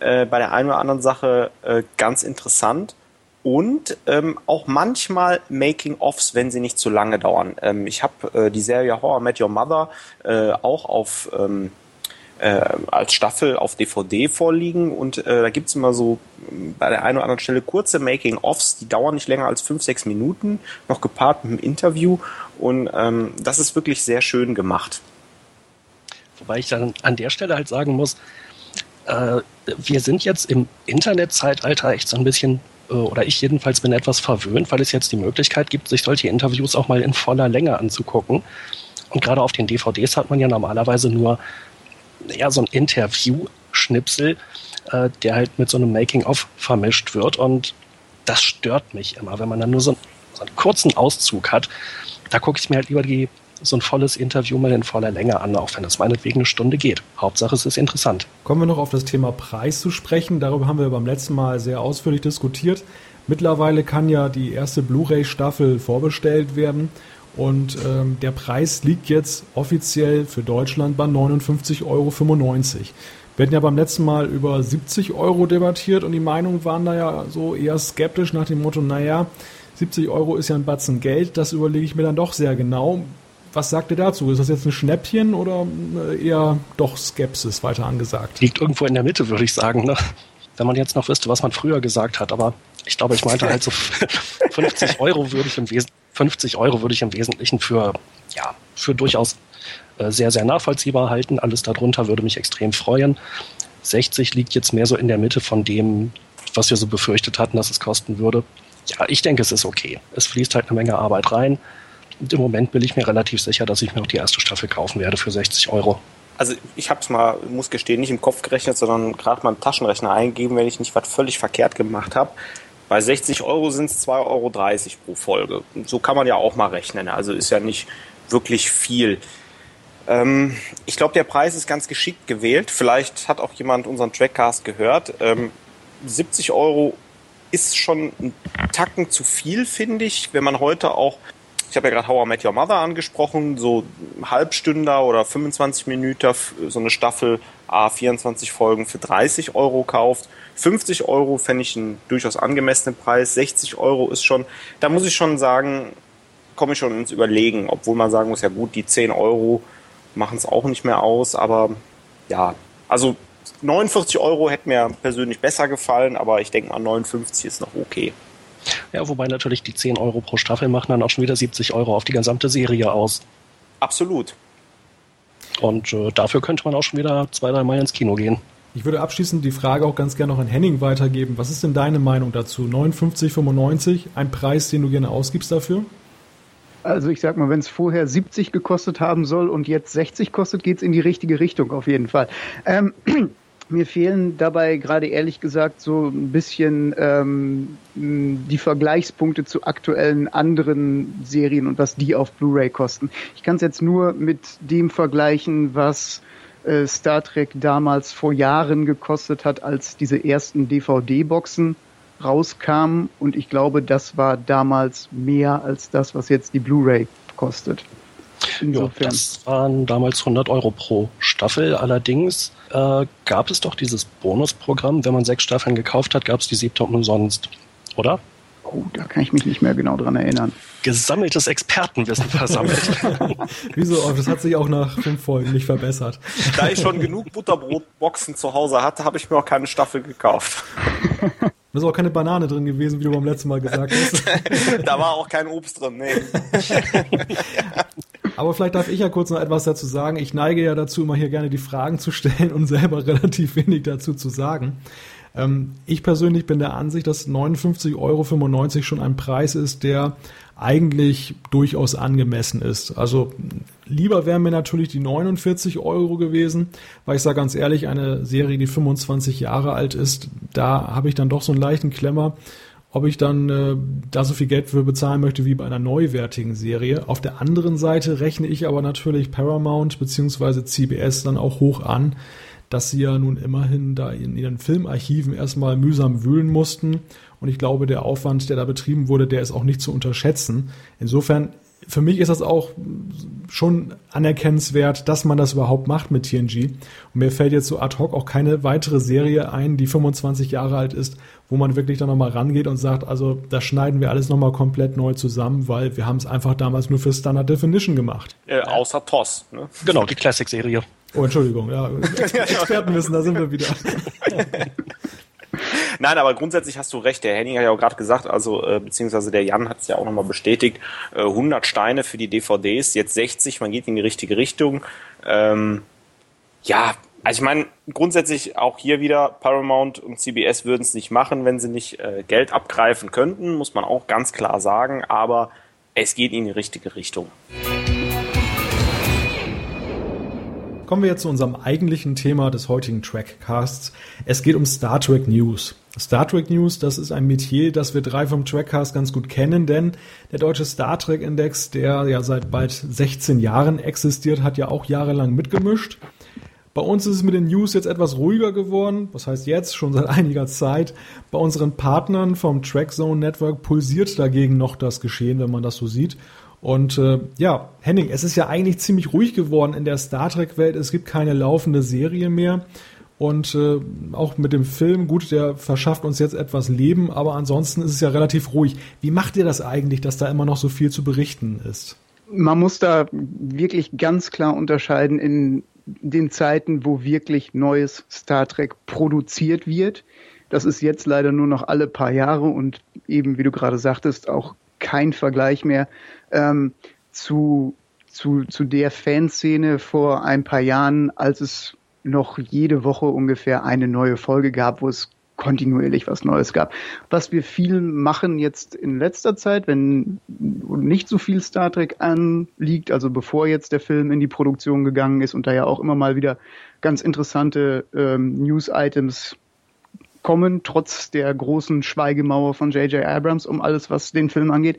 äh, bei der einen oder anderen Sache äh, ganz interessant. Und ähm, auch manchmal Making-ofs, wenn sie nicht zu lange dauern. Ähm, ich habe äh, die Serie Horror Met Your Mother äh, auch auf ähm, äh, als Staffel auf DVD vorliegen und äh, da gibt's immer so ähm, bei der einen oder anderen Stelle kurze Making-ofs, die dauern nicht länger als fünf, sechs Minuten, noch gepaart mit einem Interview und ähm, das ist wirklich sehr schön gemacht.
Wobei ich dann an der Stelle halt sagen muss, äh, wir sind jetzt im Internetzeitalter echt so ein bisschen, äh, oder ich jedenfalls bin etwas verwöhnt, weil es jetzt die Möglichkeit gibt, sich solche Interviews auch mal in voller Länge anzugucken. Und gerade auf den DVDs hat man ja normalerweise nur ja, so ein Interview-Schnipsel, äh, der halt mit so einem Making-of vermischt wird. Und das stört mich immer, wenn man dann nur so, so einen kurzen Auszug hat. Da gucke ich mir halt lieber die so ein volles Interview mal in voller Länge an, auch wenn das meinetwegen eine Stunde geht. Hauptsache es ist interessant.
Kommen wir noch auf das Thema Preis zu sprechen. Darüber haben wir beim letzten Mal sehr ausführlich diskutiert. Mittlerweile kann ja die erste Blu-ray-Staffel vorbestellt werden und ähm, der Preis liegt jetzt offiziell für Deutschland bei 59,95 Euro. Wir hatten ja beim letzten Mal über 70 Euro debattiert und die Meinungen waren da ja so eher skeptisch nach dem Motto, naja, 70 Euro ist ja ein Batzen Geld, das überlege ich mir dann doch sehr genau. Was sagt ihr dazu? Ist das jetzt ein Schnäppchen oder äh, eher doch Skepsis weiter angesagt?
Liegt irgendwo in der Mitte, würde ich sagen. Ne? Wenn man jetzt noch wüsste, was man früher gesagt hat, aber ich glaube, ich meinte halt so 50 Euro würde ich im Wesentlichen 50 Euro würde ich im Wesentlichen für, ja, für durchaus äh, sehr, sehr nachvollziehbar halten. Alles darunter würde mich extrem freuen. 60 liegt jetzt mehr so in der Mitte von dem, was wir so befürchtet hatten, dass es kosten würde. Ja, ich denke, es ist okay. Es fließt halt eine Menge Arbeit rein. Und im Moment bin ich mir relativ sicher, dass ich mir auch die erste Staffel kaufen werde für 60 Euro.
Also ich habe es mal, muss gestehen, nicht im Kopf gerechnet, sondern gerade mal im Taschenrechner eingeben, wenn ich nicht was völlig verkehrt gemacht habe. Bei 60 Euro sind es 2,30 Euro pro Folge. So kann man ja auch mal rechnen. Also ist ja nicht wirklich viel. Ähm, ich glaube, der Preis ist ganz geschickt gewählt. Vielleicht hat auch jemand unseren Trackcast gehört. Ähm, 70 Euro ist schon ein Tacken zu viel, finde ich, wenn man heute auch ich habe ja gerade How I Met Your Mother angesprochen, so Halbstünder oder 25 Minuten, so eine Staffel A 24 Folgen für 30 Euro kauft. 50 Euro fände ich einen durchaus angemessenen Preis. 60 Euro ist schon, da muss ich schon sagen, komme ich schon ins Überlegen, obwohl man sagen muss, ja gut, die 10 Euro machen es auch nicht mehr aus, aber ja, also 49 Euro hätte mir persönlich besser gefallen, aber ich denke mal 59 ist noch okay.
Ja, wobei natürlich die 10 Euro pro Staffel machen dann auch schon wieder 70 Euro auf die gesamte Serie aus.
Absolut.
Und äh, dafür könnte man auch schon wieder zwei, drei Mal ins Kino gehen.
Ich würde abschließend die Frage auch ganz gerne noch an Henning weitergeben. Was ist denn deine Meinung dazu? 59,95, ein Preis, den du gerne ausgibst dafür?
Also ich sag mal, wenn es vorher 70 gekostet haben soll und jetzt 60 kostet, geht es in die richtige Richtung auf jeden Fall. Ähm, mir fehlen dabei gerade ehrlich gesagt so ein bisschen ähm, die Vergleichspunkte zu aktuellen anderen Serien und was die auf Blu-ray kosten. Ich kann es jetzt nur mit dem vergleichen, was äh, Star Trek damals vor Jahren gekostet hat, als diese ersten DVD-Boxen rauskamen. Und ich glaube, das war damals mehr als das, was jetzt die Blu-ray kostet.
Insofern. Ja, das waren damals 100 Euro pro Staffel. Allerdings äh, gab es doch dieses Bonusprogramm. Wenn man sechs Staffeln gekauft hat, gab es die siebte umsonst. Oder?
Oh, da kann ich mich nicht mehr genau dran erinnern.
Gesammeltes Expertenwissen versammelt.
Wieso? Oh, das hat sich auch nach fünf Folgen nicht verbessert.
Da ich schon genug Butterbrotboxen zu Hause hatte, habe ich mir auch keine Staffel gekauft.
Da ist auch keine Banane drin gewesen, wie du beim letzten Mal gesagt hast.
da war auch kein Obst drin, nee.
Aber vielleicht darf ich ja kurz noch etwas dazu sagen. Ich neige ja dazu, immer hier gerne die Fragen zu stellen und selber relativ wenig dazu zu sagen. Ähm, ich persönlich bin der Ansicht, dass 59,95 Euro schon ein Preis ist, der eigentlich durchaus angemessen ist. Also lieber wären mir natürlich die 49 Euro gewesen, weil ich sage ganz ehrlich, eine Serie, die 25 Jahre alt ist, da habe ich dann doch so einen leichten Klemmer, ob ich dann äh, da so viel Geld für bezahlen möchte wie bei einer neuwertigen Serie. Auf der anderen Seite rechne ich aber natürlich Paramount bzw. CBS dann auch hoch an, dass sie ja nun immerhin da in ihren Filmarchiven erstmal mühsam wühlen mussten. Und ich glaube, der Aufwand, der da betrieben wurde, der ist auch nicht zu unterschätzen. Insofern, für mich ist das auch schon anerkennenswert, dass man das überhaupt macht mit TNG. Und mir fällt jetzt so ad hoc auch keine weitere Serie ein, die 25 Jahre alt ist, wo man wirklich dann nochmal rangeht und sagt, also da schneiden wir alles nochmal komplett neu zusammen, weil wir haben es einfach damals nur für Standard Definition gemacht.
Äh, außer TOS. Ne?
Genau, die Classic-Serie.
Oh, Entschuldigung, ja. Expertenwissen, da sind wir wieder.
Nein, aber grundsätzlich hast du recht. Der Henning hat ja auch gerade gesagt, also äh, beziehungsweise der Jan hat es ja auch nochmal bestätigt, äh, 100 Steine für die DVDs, jetzt 60, man geht in die richtige Richtung. Ähm, ja, also ich meine, grundsätzlich auch hier wieder, Paramount und CBS würden es nicht machen, wenn sie nicht äh, Geld abgreifen könnten, muss man auch ganz klar sagen, aber es geht in die richtige Richtung.
Kommen wir jetzt zu unserem eigentlichen Thema des heutigen Trackcasts. Es geht um Star Trek News. Star Trek News, das ist ein Metier, das wir drei vom Trackcast ganz gut kennen, denn der deutsche Star Trek Index, der ja seit bald 16 Jahren existiert, hat ja auch jahrelang mitgemischt. Bei uns ist es mit den News jetzt etwas ruhiger geworden. Was heißt jetzt? Schon seit einiger Zeit. Bei unseren Partnern vom Trackzone Network pulsiert dagegen noch das Geschehen, wenn man das so sieht. Und äh, ja, Henning, es ist ja eigentlich ziemlich ruhig geworden in der Star Trek-Welt. Es gibt keine laufende Serie mehr. Und äh, auch mit dem Film, gut, der verschafft uns jetzt etwas Leben, aber ansonsten ist es ja relativ ruhig. Wie macht ihr das eigentlich, dass da immer noch so viel zu berichten ist?
Man muss da wirklich ganz klar unterscheiden in den Zeiten, wo wirklich neues Star Trek produziert wird. Das ist jetzt leider nur noch alle paar Jahre und eben, wie du gerade sagtest, auch kein Vergleich mehr ähm, zu, zu, zu der Fanszene vor ein paar Jahren, als es noch jede Woche ungefähr eine neue Folge gab, wo es kontinuierlich was Neues gab. Was wir viel machen jetzt in letzter Zeit, wenn nicht so viel Star Trek anliegt, also bevor jetzt der Film in die Produktion gegangen ist und da ja auch immer mal wieder ganz interessante ähm, News-Items kommen, trotz der großen Schweigemauer von J.J. Abrams um alles, was den Film angeht.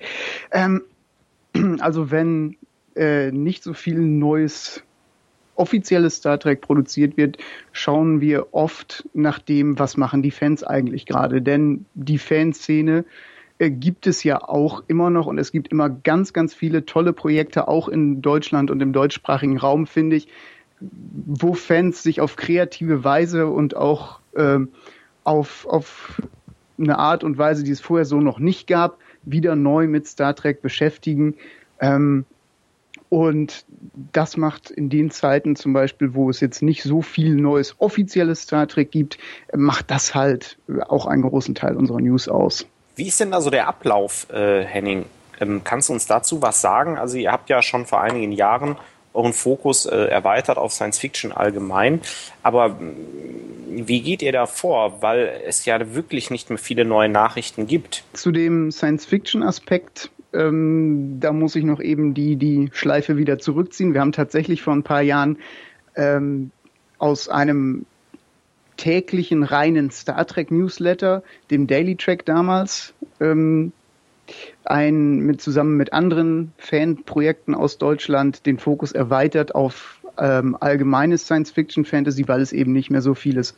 Ähm, also wenn äh, nicht so viel Neues offizielles Star Trek produziert wird, schauen wir oft nach dem, was machen die Fans eigentlich gerade. Denn die Fanszene äh, gibt es ja auch immer noch und es gibt immer ganz, ganz viele tolle Projekte, auch in Deutschland und im deutschsprachigen Raum, finde ich, wo Fans sich auf kreative Weise und auch äh, auf, auf eine Art und Weise, die es vorher so noch nicht gab, wieder neu mit Star Trek beschäftigen. Ähm, und das macht in den Zeiten zum Beispiel, wo es jetzt nicht so viel neues offizielles Star Trek gibt, macht das halt auch einen großen Teil unserer News aus.
Wie ist denn da so der Ablauf, äh, Henning? Ähm, kannst du uns dazu was sagen? Also ihr habt ja schon vor einigen Jahren euren Fokus äh, erweitert auf Science Fiction allgemein. Aber wie geht ihr da vor? Weil es ja wirklich nicht mehr viele neue Nachrichten gibt.
Zu dem Science Fiction Aspekt ähm, da muss ich noch eben die, die Schleife wieder zurückziehen. Wir haben tatsächlich vor ein paar Jahren ähm, aus einem täglichen reinen Star Trek Newsletter, dem Daily Track damals, ähm, ein mit zusammen mit anderen Fanprojekten aus Deutschland den Fokus erweitert auf ähm, allgemeines Science Fiction Fantasy, weil es eben nicht mehr so vieles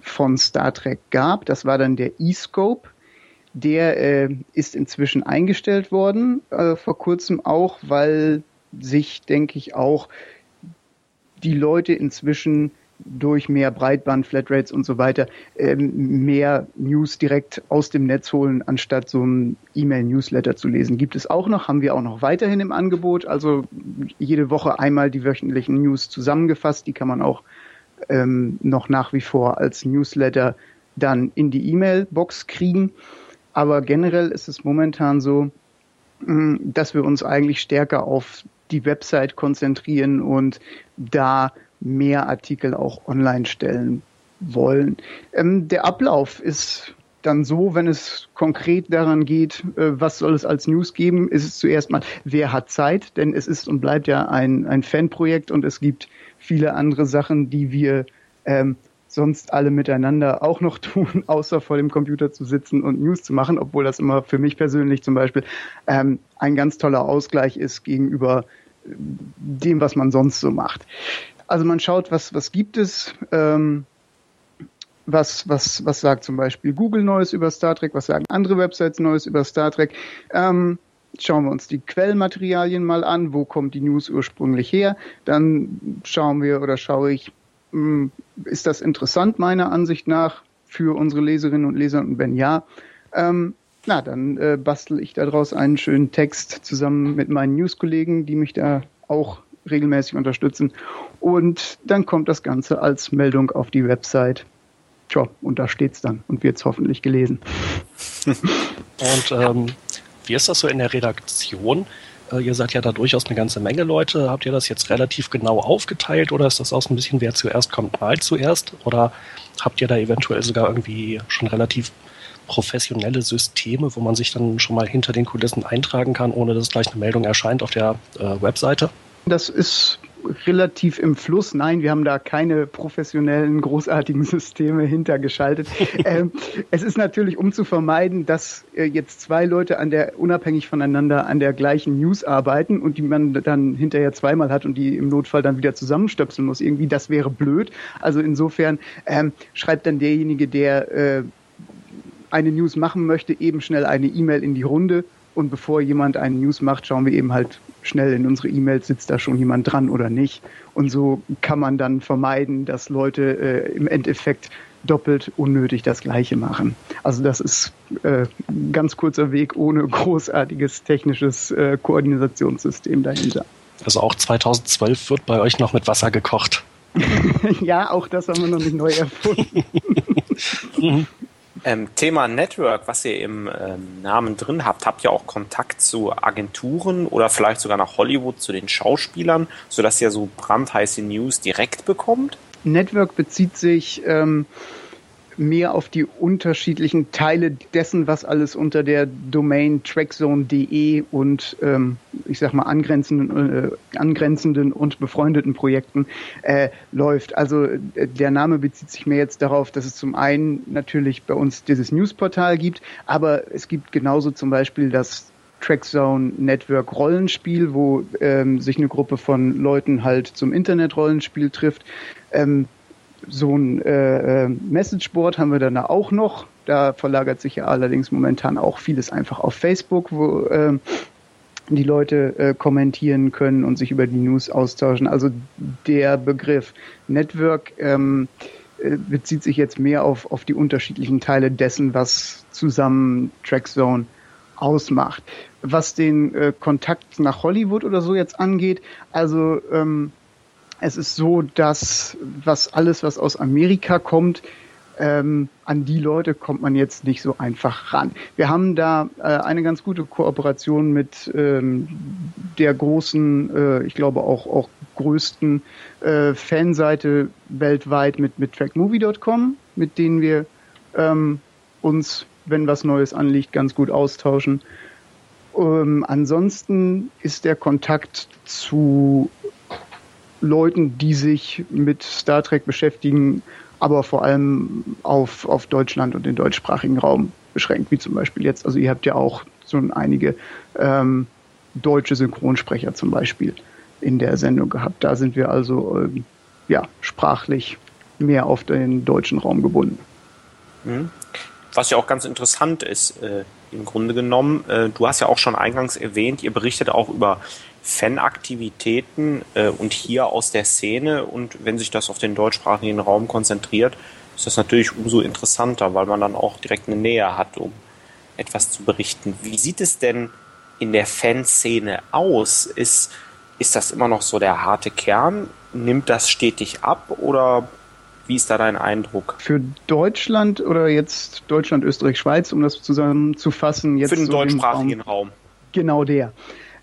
von Star Trek gab. Das war dann der E-Scope. Der äh, ist inzwischen eingestellt worden, äh, vor kurzem auch, weil sich, denke ich, auch die Leute inzwischen durch mehr Breitband, Flatrates und so weiter ähm, mehr News direkt aus dem Netz holen, anstatt so ein E-Mail-Newsletter zu lesen. Gibt es auch noch, haben wir auch noch weiterhin im Angebot. Also jede Woche einmal die wöchentlichen News zusammengefasst. Die kann man auch ähm, noch nach wie vor als Newsletter dann in die E-Mail-Box kriegen. Aber generell ist es momentan so, mm, dass wir uns eigentlich stärker auf die Website konzentrieren und da mehr Artikel auch online stellen wollen. Ähm, der Ablauf ist dann so, wenn es konkret daran geht, äh, was soll es als News geben, ist es zuerst mal, wer hat Zeit, denn es ist und bleibt ja ein, ein Fanprojekt und es gibt viele andere Sachen, die wir ähm, sonst alle miteinander auch noch tun, außer vor dem Computer zu sitzen und News zu machen, obwohl das immer für mich persönlich zum Beispiel ähm, ein ganz toller Ausgleich ist gegenüber äh, dem, was man sonst so macht. Also man schaut, was, was gibt es, ähm, was, was, was sagt zum Beispiel Google Neues über Star Trek, was sagen andere Websites Neues über Star Trek. Ähm, schauen wir uns die Quellmaterialien mal an, wo kommt die News ursprünglich her. Dann schauen wir oder schaue ich, hm, ist das interessant meiner Ansicht nach für unsere Leserinnen und Leser? Und wenn ja, ähm, na, dann äh, bastel ich daraus einen schönen Text zusammen mit meinen News-Kollegen, die mich da auch regelmäßig unterstützen. Und dann kommt das Ganze als Meldung auf die Website. Tja, und da steht's dann und wird's hoffentlich gelesen.
und ähm, wie ist das so in der Redaktion? Äh, ihr seid ja da durchaus eine ganze Menge Leute. Habt ihr das jetzt relativ genau aufgeteilt oder ist das auch so ein bisschen, wer zuerst kommt, mal zuerst? Oder habt ihr da eventuell sogar irgendwie schon relativ professionelle Systeme, wo man sich dann schon mal hinter den Kulissen eintragen kann, ohne dass gleich eine Meldung erscheint auf der äh, Webseite?
Das ist relativ im Fluss. Nein, wir haben da keine professionellen, großartigen Systeme hintergeschaltet. ähm, es ist natürlich, um zu vermeiden, dass äh, jetzt zwei Leute an der unabhängig voneinander an der gleichen News arbeiten und die man dann hinterher zweimal hat und die im Notfall dann wieder zusammenstöpseln muss. Irgendwie, das wäre blöd. Also insofern ähm, schreibt dann derjenige, der äh, eine News machen möchte, eben schnell eine E-Mail in die Runde und bevor jemand eine News macht, schauen wir eben halt schnell in unsere E-Mails, sitzt da schon jemand dran oder nicht. Und so kann man dann vermeiden, dass Leute äh, im Endeffekt doppelt unnötig das Gleiche machen. Also das ist äh, ein ganz kurzer Weg ohne großartiges technisches äh, Koordinationssystem dahinter.
Also auch 2012 wird bei euch noch mit Wasser gekocht.
ja, auch das haben wir noch nicht neu erfunden.
Ähm, Thema Network, was ihr im ähm, Namen drin habt, habt ihr auch Kontakt zu Agenturen oder vielleicht sogar nach Hollywood zu den Schauspielern, sodass ihr so brandheiße News direkt bekommt?
Network bezieht sich ähm, mehr auf die unterschiedlichen Teile dessen, was alles unter der Domain trackzone.de und ähm, ich sag mal angrenzenden, äh, angrenzenden und befreundeten Projekten äh, läuft. Also äh, der Name bezieht sich mehr jetzt darauf, dass es zum einen natürlich bei uns dieses Newsportal gibt, aber es gibt genauso zum Beispiel das Trackzone Network Rollenspiel, wo ähm, sich eine Gruppe von Leuten halt zum Internet-Rollenspiel trifft. Ähm, so ein äh, äh, Messageboard haben wir dann auch noch. Da verlagert sich ja allerdings momentan auch vieles einfach auf Facebook, wo äh, die Leute äh, kommentieren können und sich über die News austauschen. Also der Begriff Network ähm, äh, bezieht sich jetzt mehr auf, auf die unterschiedlichen Teile dessen, was zusammen Trackzone ausmacht. Was den äh, Kontakt nach Hollywood oder so jetzt angeht, also ähm, es ist so, dass was alles, was aus Amerika kommt, ähm, an die Leute kommt man jetzt nicht so einfach ran. Wir haben da äh, eine ganz gute Kooperation mit ähm, der großen, äh, ich glaube auch auch größten äh, Fanseite weltweit mit mit trackmovie.com, mit denen wir ähm, uns, wenn was Neues anliegt, ganz gut austauschen. Ähm, ansonsten ist der Kontakt zu Leuten, die sich mit Star Trek beschäftigen, aber vor allem auf, auf Deutschland und den deutschsprachigen Raum beschränkt, wie zum Beispiel jetzt. Also ihr habt ja auch so einige ähm, deutsche Synchronsprecher zum Beispiel in der Sendung gehabt. Da sind wir also ähm, ja sprachlich mehr auf den deutschen Raum gebunden.
Mhm. Was ja auch ganz interessant ist, äh, im Grunde genommen. Äh, du hast ja auch schon eingangs erwähnt, ihr berichtet auch über Fanaktivitäten äh, und hier aus der Szene und wenn sich das auf den deutschsprachigen Raum konzentriert, ist das natürlich umso interessanter, weil man dann auch direkt eine Nähe hat, um etwas zu berichten. Wie sieht es denn in der Fanszene aus? Ist, ist das immer noch so der harte Kern? Nimmt das stetig ab oder wie ist da dein Eindruck?
Für Deutschland oder jetzt Deutschland, Österreich, Schweiz, um das zusammenzufassen? Jetzt
Für den so deutschsprachigen Raum. Raum.
Genau der.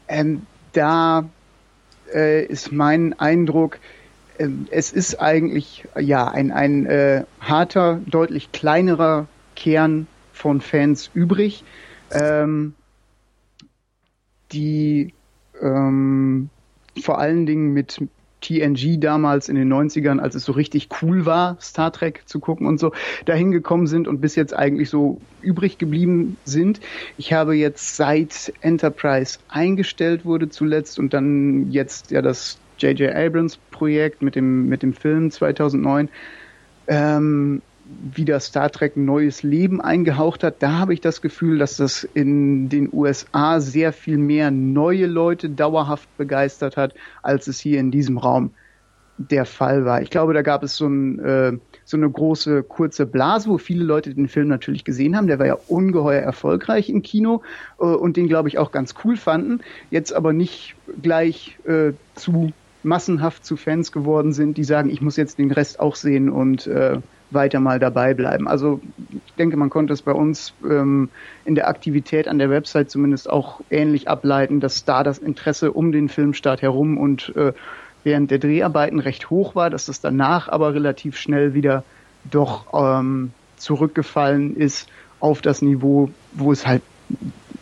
Ähm, da äh, ist mein Eindruck, äh, es ist eigentlich ja ein, ein äh, harter, deutlich kleinerer Kern von Fans übrig, ähm, die ähm, vor allen Dingen mit TNG damals in den 90ern, als es so richtig cool war, Star Trek zu gucken und so, dahin gekommen sind und bis jetzt eigentlich so übrig geblieben sind. Ich habe jetzt seit Enterprise eingestellt wurde zuletzt und dann jetzt ja das J.J. Abrams Projekt mit dem, mit dem Film 2009, ähm, wieder Star Trek ein neues Leben eingehaucht hat, da habe ich das Gefühl, dass das in den USA sehr viel mehr neue Leute dauerhaft begeistert hat, als es hier in diesem Raum der Fall war. Ich glaube, da gab es so, ein, äh, so eine große kurze Blase, wo viele Leute den Film natürlich gesehen haben. Der war ja ungeheuer erfolgreich im Kino äh, und den, glaube ich, auch ganz cool fanden. Jetzt aber nicht gleich äh, zu massenhaft zu Fans geworden sind, die sagen, ich muss jetzt den Rest auch sehen und äh, weiter mal dabei bleiben. Also ich denke, man konnte es bei uns ähm, in der Aktivität an der Website zumindest auch ähnlich ableiten, dass da das Interesse um den Filmstart herum und äh, während der Dreharbeiten recht hoch war, dass es danach aber relativ schnell wieder doch ähm, zurückgefallen ist auf das Niveau, wo es halt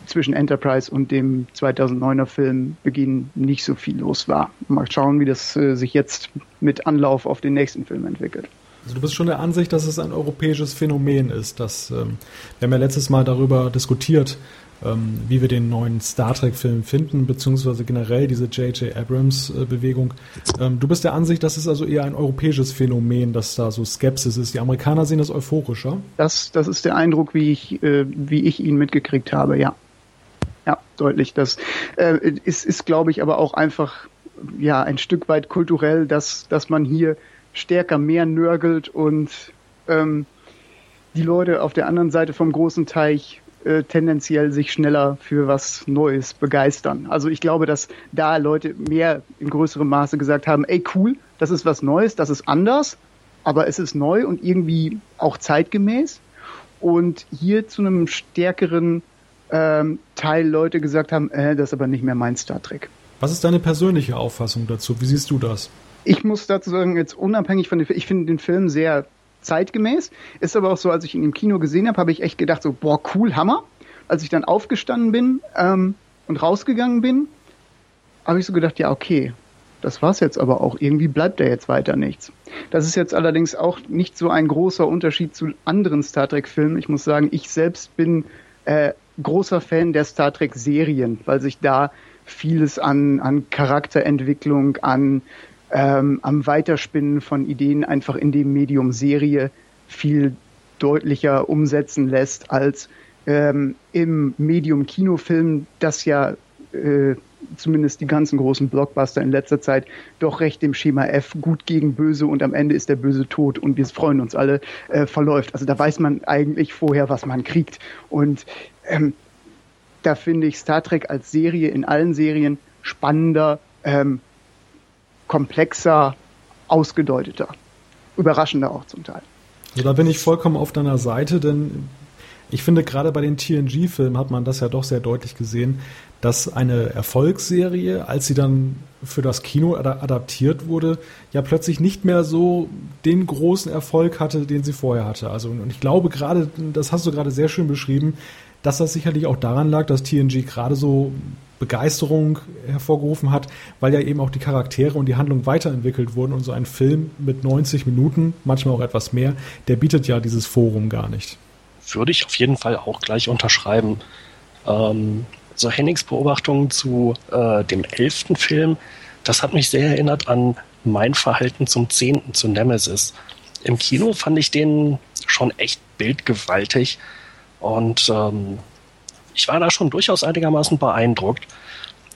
zwischen Enterprise und dem 2009er Film Beginn nicht so viel los war. Mal schauen, wie das äh, sich jetzt mit Anlauf auf den nächsten Film entwickelt.
Also du bist schon der Ansicht, dass es ein europäisches Phänomen ist. Dass, ähm, wir haben ja letztes Mal darüber diskutiert, ähm, wie wir den neuen Star Trek-Film finden, beziehungsweise generell diese J.J. Abrams-Bewegung. Ähm, du bist der Ansicht, das ist also eher ein europäisches Phänomen, dass da so Skepsis ist. Die Amerikaner sehen das euphorischer.
Das, das ist der Eindruck, wie ich, äh, wie ich ihn mitgekriegt habe, ja. Ja, deutlich. Das äh, ist, ist glaube ich, aber auch einfach ja ein Stück weit kulturell, dass, dass man hier stärker mehr nörgelt und ähm, die Leute auf der anderen Seite vom großen Teich äh, tendenziell sich schneller für was Neues begeistern. Also ich glaube, dass da Leute mehr in größerem Maße gesagt haben, ey cool, das ist was Neues, das ist anders, aber es ist neu und irgendwie auch zeitgemäß. Und hier zu einem stärkeren ähm, Teil Leute gesagt haben, äh, das ist aber nicht mehr mein Star Trek.
Was ist deine persönliche Auffassung dazu? Wie siehst du das?
Ich muss dazu sagen, jetzt unabhängig von dem, ich finde den Film sehr zeitgemäß. Ist aber auch so, als ich ihn im Kino gesehen habe, habe ich echt gedacht, so, boah, cool, Hammer. Als ich dann aufgestanden bin ähm, und rausgegangen bin, habe ich so gedacht, ja, okay, das war's jetzt aber auch. Irgendwie bleibt da jetzt weiter nichts. Das ist jetzt allerdings auch nicht so ein großer Unterschied zu anderen Star Trek-Filmen. Ich muss sagen, ich selbst bin äh, großer Fan der Star Trek-Serien, weil sich da vieles an, an Charakterentwicklung, an ähm, am Weiterspinnen von Ideen einfach in dem Medium Serie viel deutlicher umsetzen lässt als ähm, im Medium Kinofilm, das ja äh, zumindest die ganzen großen Blockbuster in letzter Zeit doch recht dem Schema F gut gegen böse und am Ende ist der böse tot und wir freuen uns alle äh, verläuft. Also da weiß man eigentlich vorher, was man kriegt. Und ähm, da finde ich Star Trek als Serie in allen Serien spannender, ähm, komplexer, ausgedeuteter. Überraschender auch zum Teil.
Also da bin ich vollkommen auf deiner Seite, denn ich finde, gerade bei den TNG-Filmen hat man das ja doch sehr deutlich gesehen, dass eine Erfolgsserie, als sie dann für das Kino adaptiert wurde, ja plötzlich nicht mehr so den großen Erfolg hatte, den sie vorher hatte. Also, und ich glaube gerade, das hast du gerade sehr schön beschrieben, dass das sicherlich auch daran lag, dass TNG gerade so Begeisterung hervorgerufen hat, weil ja eben auch die Charaktere und die Handlung weiterentwickelt wurden und so ein Film mit 90 Minuten, manchmal auch etwas mehr, der bietet ja dieses Forum gar nicht.
Würde ich auf jeden Fall auch gleich unterschreiben. Ähm, so Hennings Beobachtungen zu äh, dem elften Film, das hat mich sehr erinnert an mein Verhalten zum zehnten, zu Nemesis. Im Kino fand ich den schon echt bildgewaltig und ähm, ich war da schon durchaus einigermaßen beeindruckt.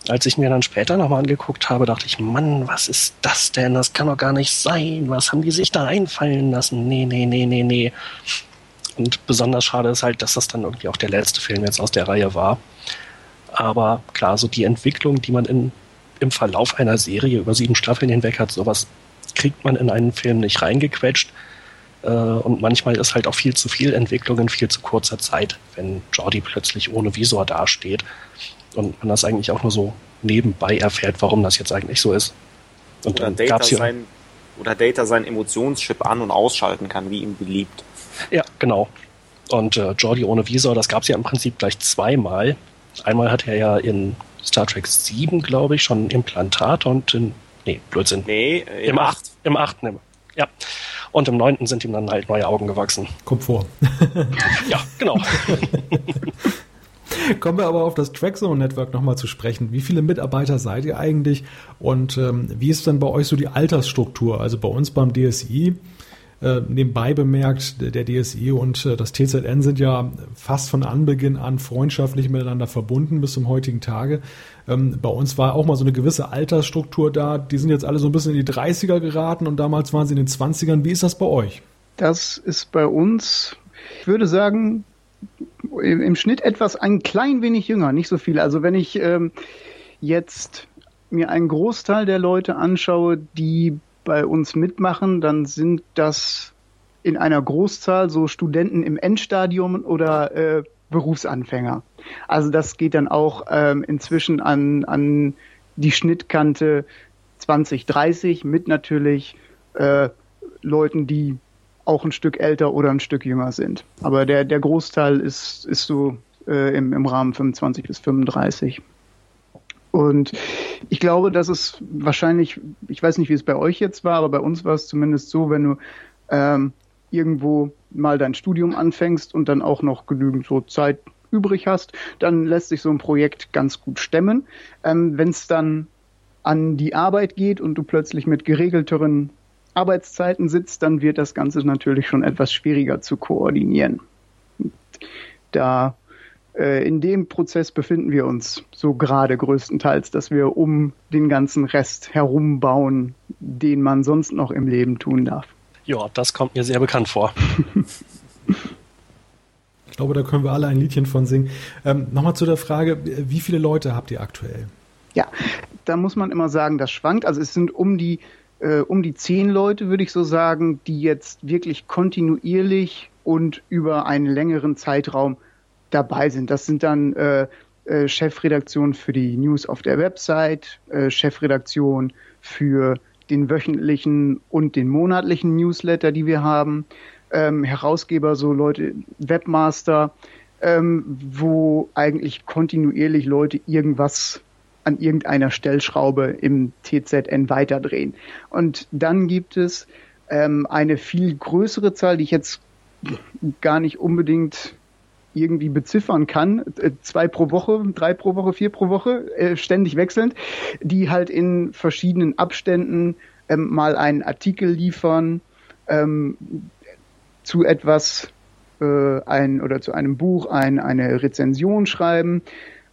Als ich mir dann später nochmal angeguckt habe, dachte ich, Mann, was ist das denn? Das kann doch gar nicht sein. Was haben die sich da einfallen lassen? Nee, nee, nee, nee, nee. Und besonders schade ist halt, dass das dann irgendwie auch der letzte Film jetzt aus der Reihe war. Aber klar, so die Entwicklung, die man in, im Verlauf einer Serie über sieben Staffeln hinweg hat, sowas kriegt man in einen Film nicht reingequetscht. Äh, und manchmal ist halt auch viel zu viel Entwicklung in viel zu kurzer Zeit, wenn Jordi plötzlich ohne Visor dasteht und man das eigentlich auch nur so nebenbei erfährt, warum das jetzt eigentlich so ist.
Und oder, Data sein, oder Data seinen Emotionschip an- und ausschalten kann, wie ihm beliebt.
Ja, genau. Und äh, Jordi ohne Visor, das gab es ja im Prinzip gleich zweimal. Einmal hat er ja in Star Trek 7, glaube ich, schon ein Implantat und in. Nee, Blödsinn.
Nee,
im, im 8. Im 8. Ja. Und im neunten sind ihm dann halt neue Augen gewachsen.
Kommt vor.
ja, genau.
Kommen wir aber auf das Trackzone Network nochmal zu sprechen. Wie viele Mitarbeiter seid ihr eigentlich und ähm, wie ist dann bei euch so die Altersstruktur? Also bei uns beim DSI äh, nebenbei bemerkt, der DSI und äh, das TZN sind ja fast von Anbeginn an freundschaftlich miteinander verbunden bis zum heutigen Tage. Ähm, bei uns war auch mal so eine gewisse Altersstruktur da. Die sind jetzt alle so ein bisschen in die 30er geraten und damals waren sie in den 20ern. Wie ist das bei euch?
Das ist bei uns, ich würde sagen, im Schnitt etwas ein klein wenig jünger, nicht so viel. Also wenn ich ähm, jetzt mir einen Großteil der Leute anschaue, die bei uns mitmachen, dann sind das in einer Großzahl so Studenten im Endstadium oder äh, Berufsanfänger. Also das geht dann auch ähm, inzwischen an, an die Schnittkante 2030 mit natürlich äh, Leuten, die auch ein Stück älter oder ein Stück jünger sind. Aber der, der Großteil ist, ist so äh, im, im Rahmen 25 bis 35. Und ich glaube, dass es wahrscheinlich, ich weiß nicht, wie es bei euch jetzt war, aber bei uns war es zumindest so, wenn du ähm, irgendwo mal dein Studium anfängst und dann auch noch genügend so Zeit übrig hast, dann lässt sich so ein Projekt ganz gut stemmen. Ähm, wenn es dann an die Arbeit geht und du plötzlich mit geregelteren Arbeitszeiten sitzt, dann wird das Ganze natürlich schon etwas schwieriger zu koordinieren. Da äh, in dem Prozess befinden wir uns so gerade größtenteils, dass wir um den ganzen Rest herum bauen, den man sonst noch im Leben tun darf.
Ja, das kommt mir sehr bekannt vor.
ich glaube, da können wir alle ein Liedchen von singen. Ähm, Nochmal zu der Frage, wie viele Leute habt ihr aktuell?
Ja, da muss man immer sagen, das schwankt. Also es sind um die äh, um die zehn Leute, würde ich so sagen, die jetzt wirklich kontinuierlich und über einen längeren Zeitraum dabei sind. Das sind dann äh, äh, Chefredaktion für die News auf der Website, äh, Chefredaktion für den wöchentlichen und den monatlichen Newsletter, die wir haben, ähm, Herausgeber, so Leute, Webmaster, ähm, wo eigentlich kontinuierlich Leute irgendwas an irgendeiner Stellschraube im TZN weiterdrehen. Und dann gibt es ähm, eine viel größere Zahl, die ich jetzt gar nicht unbedingt irgendwie beziffern kann, äh, zwei pro Woche, drei pro Woche, vier pro Woche, äh, ständig wechselnd, die halt in verschiedenen Abständen ähm, mal einen Artikel liefern ähm, zu etwas, äh, ein oder zu einem Buch, ein, eine Rezension schreiben.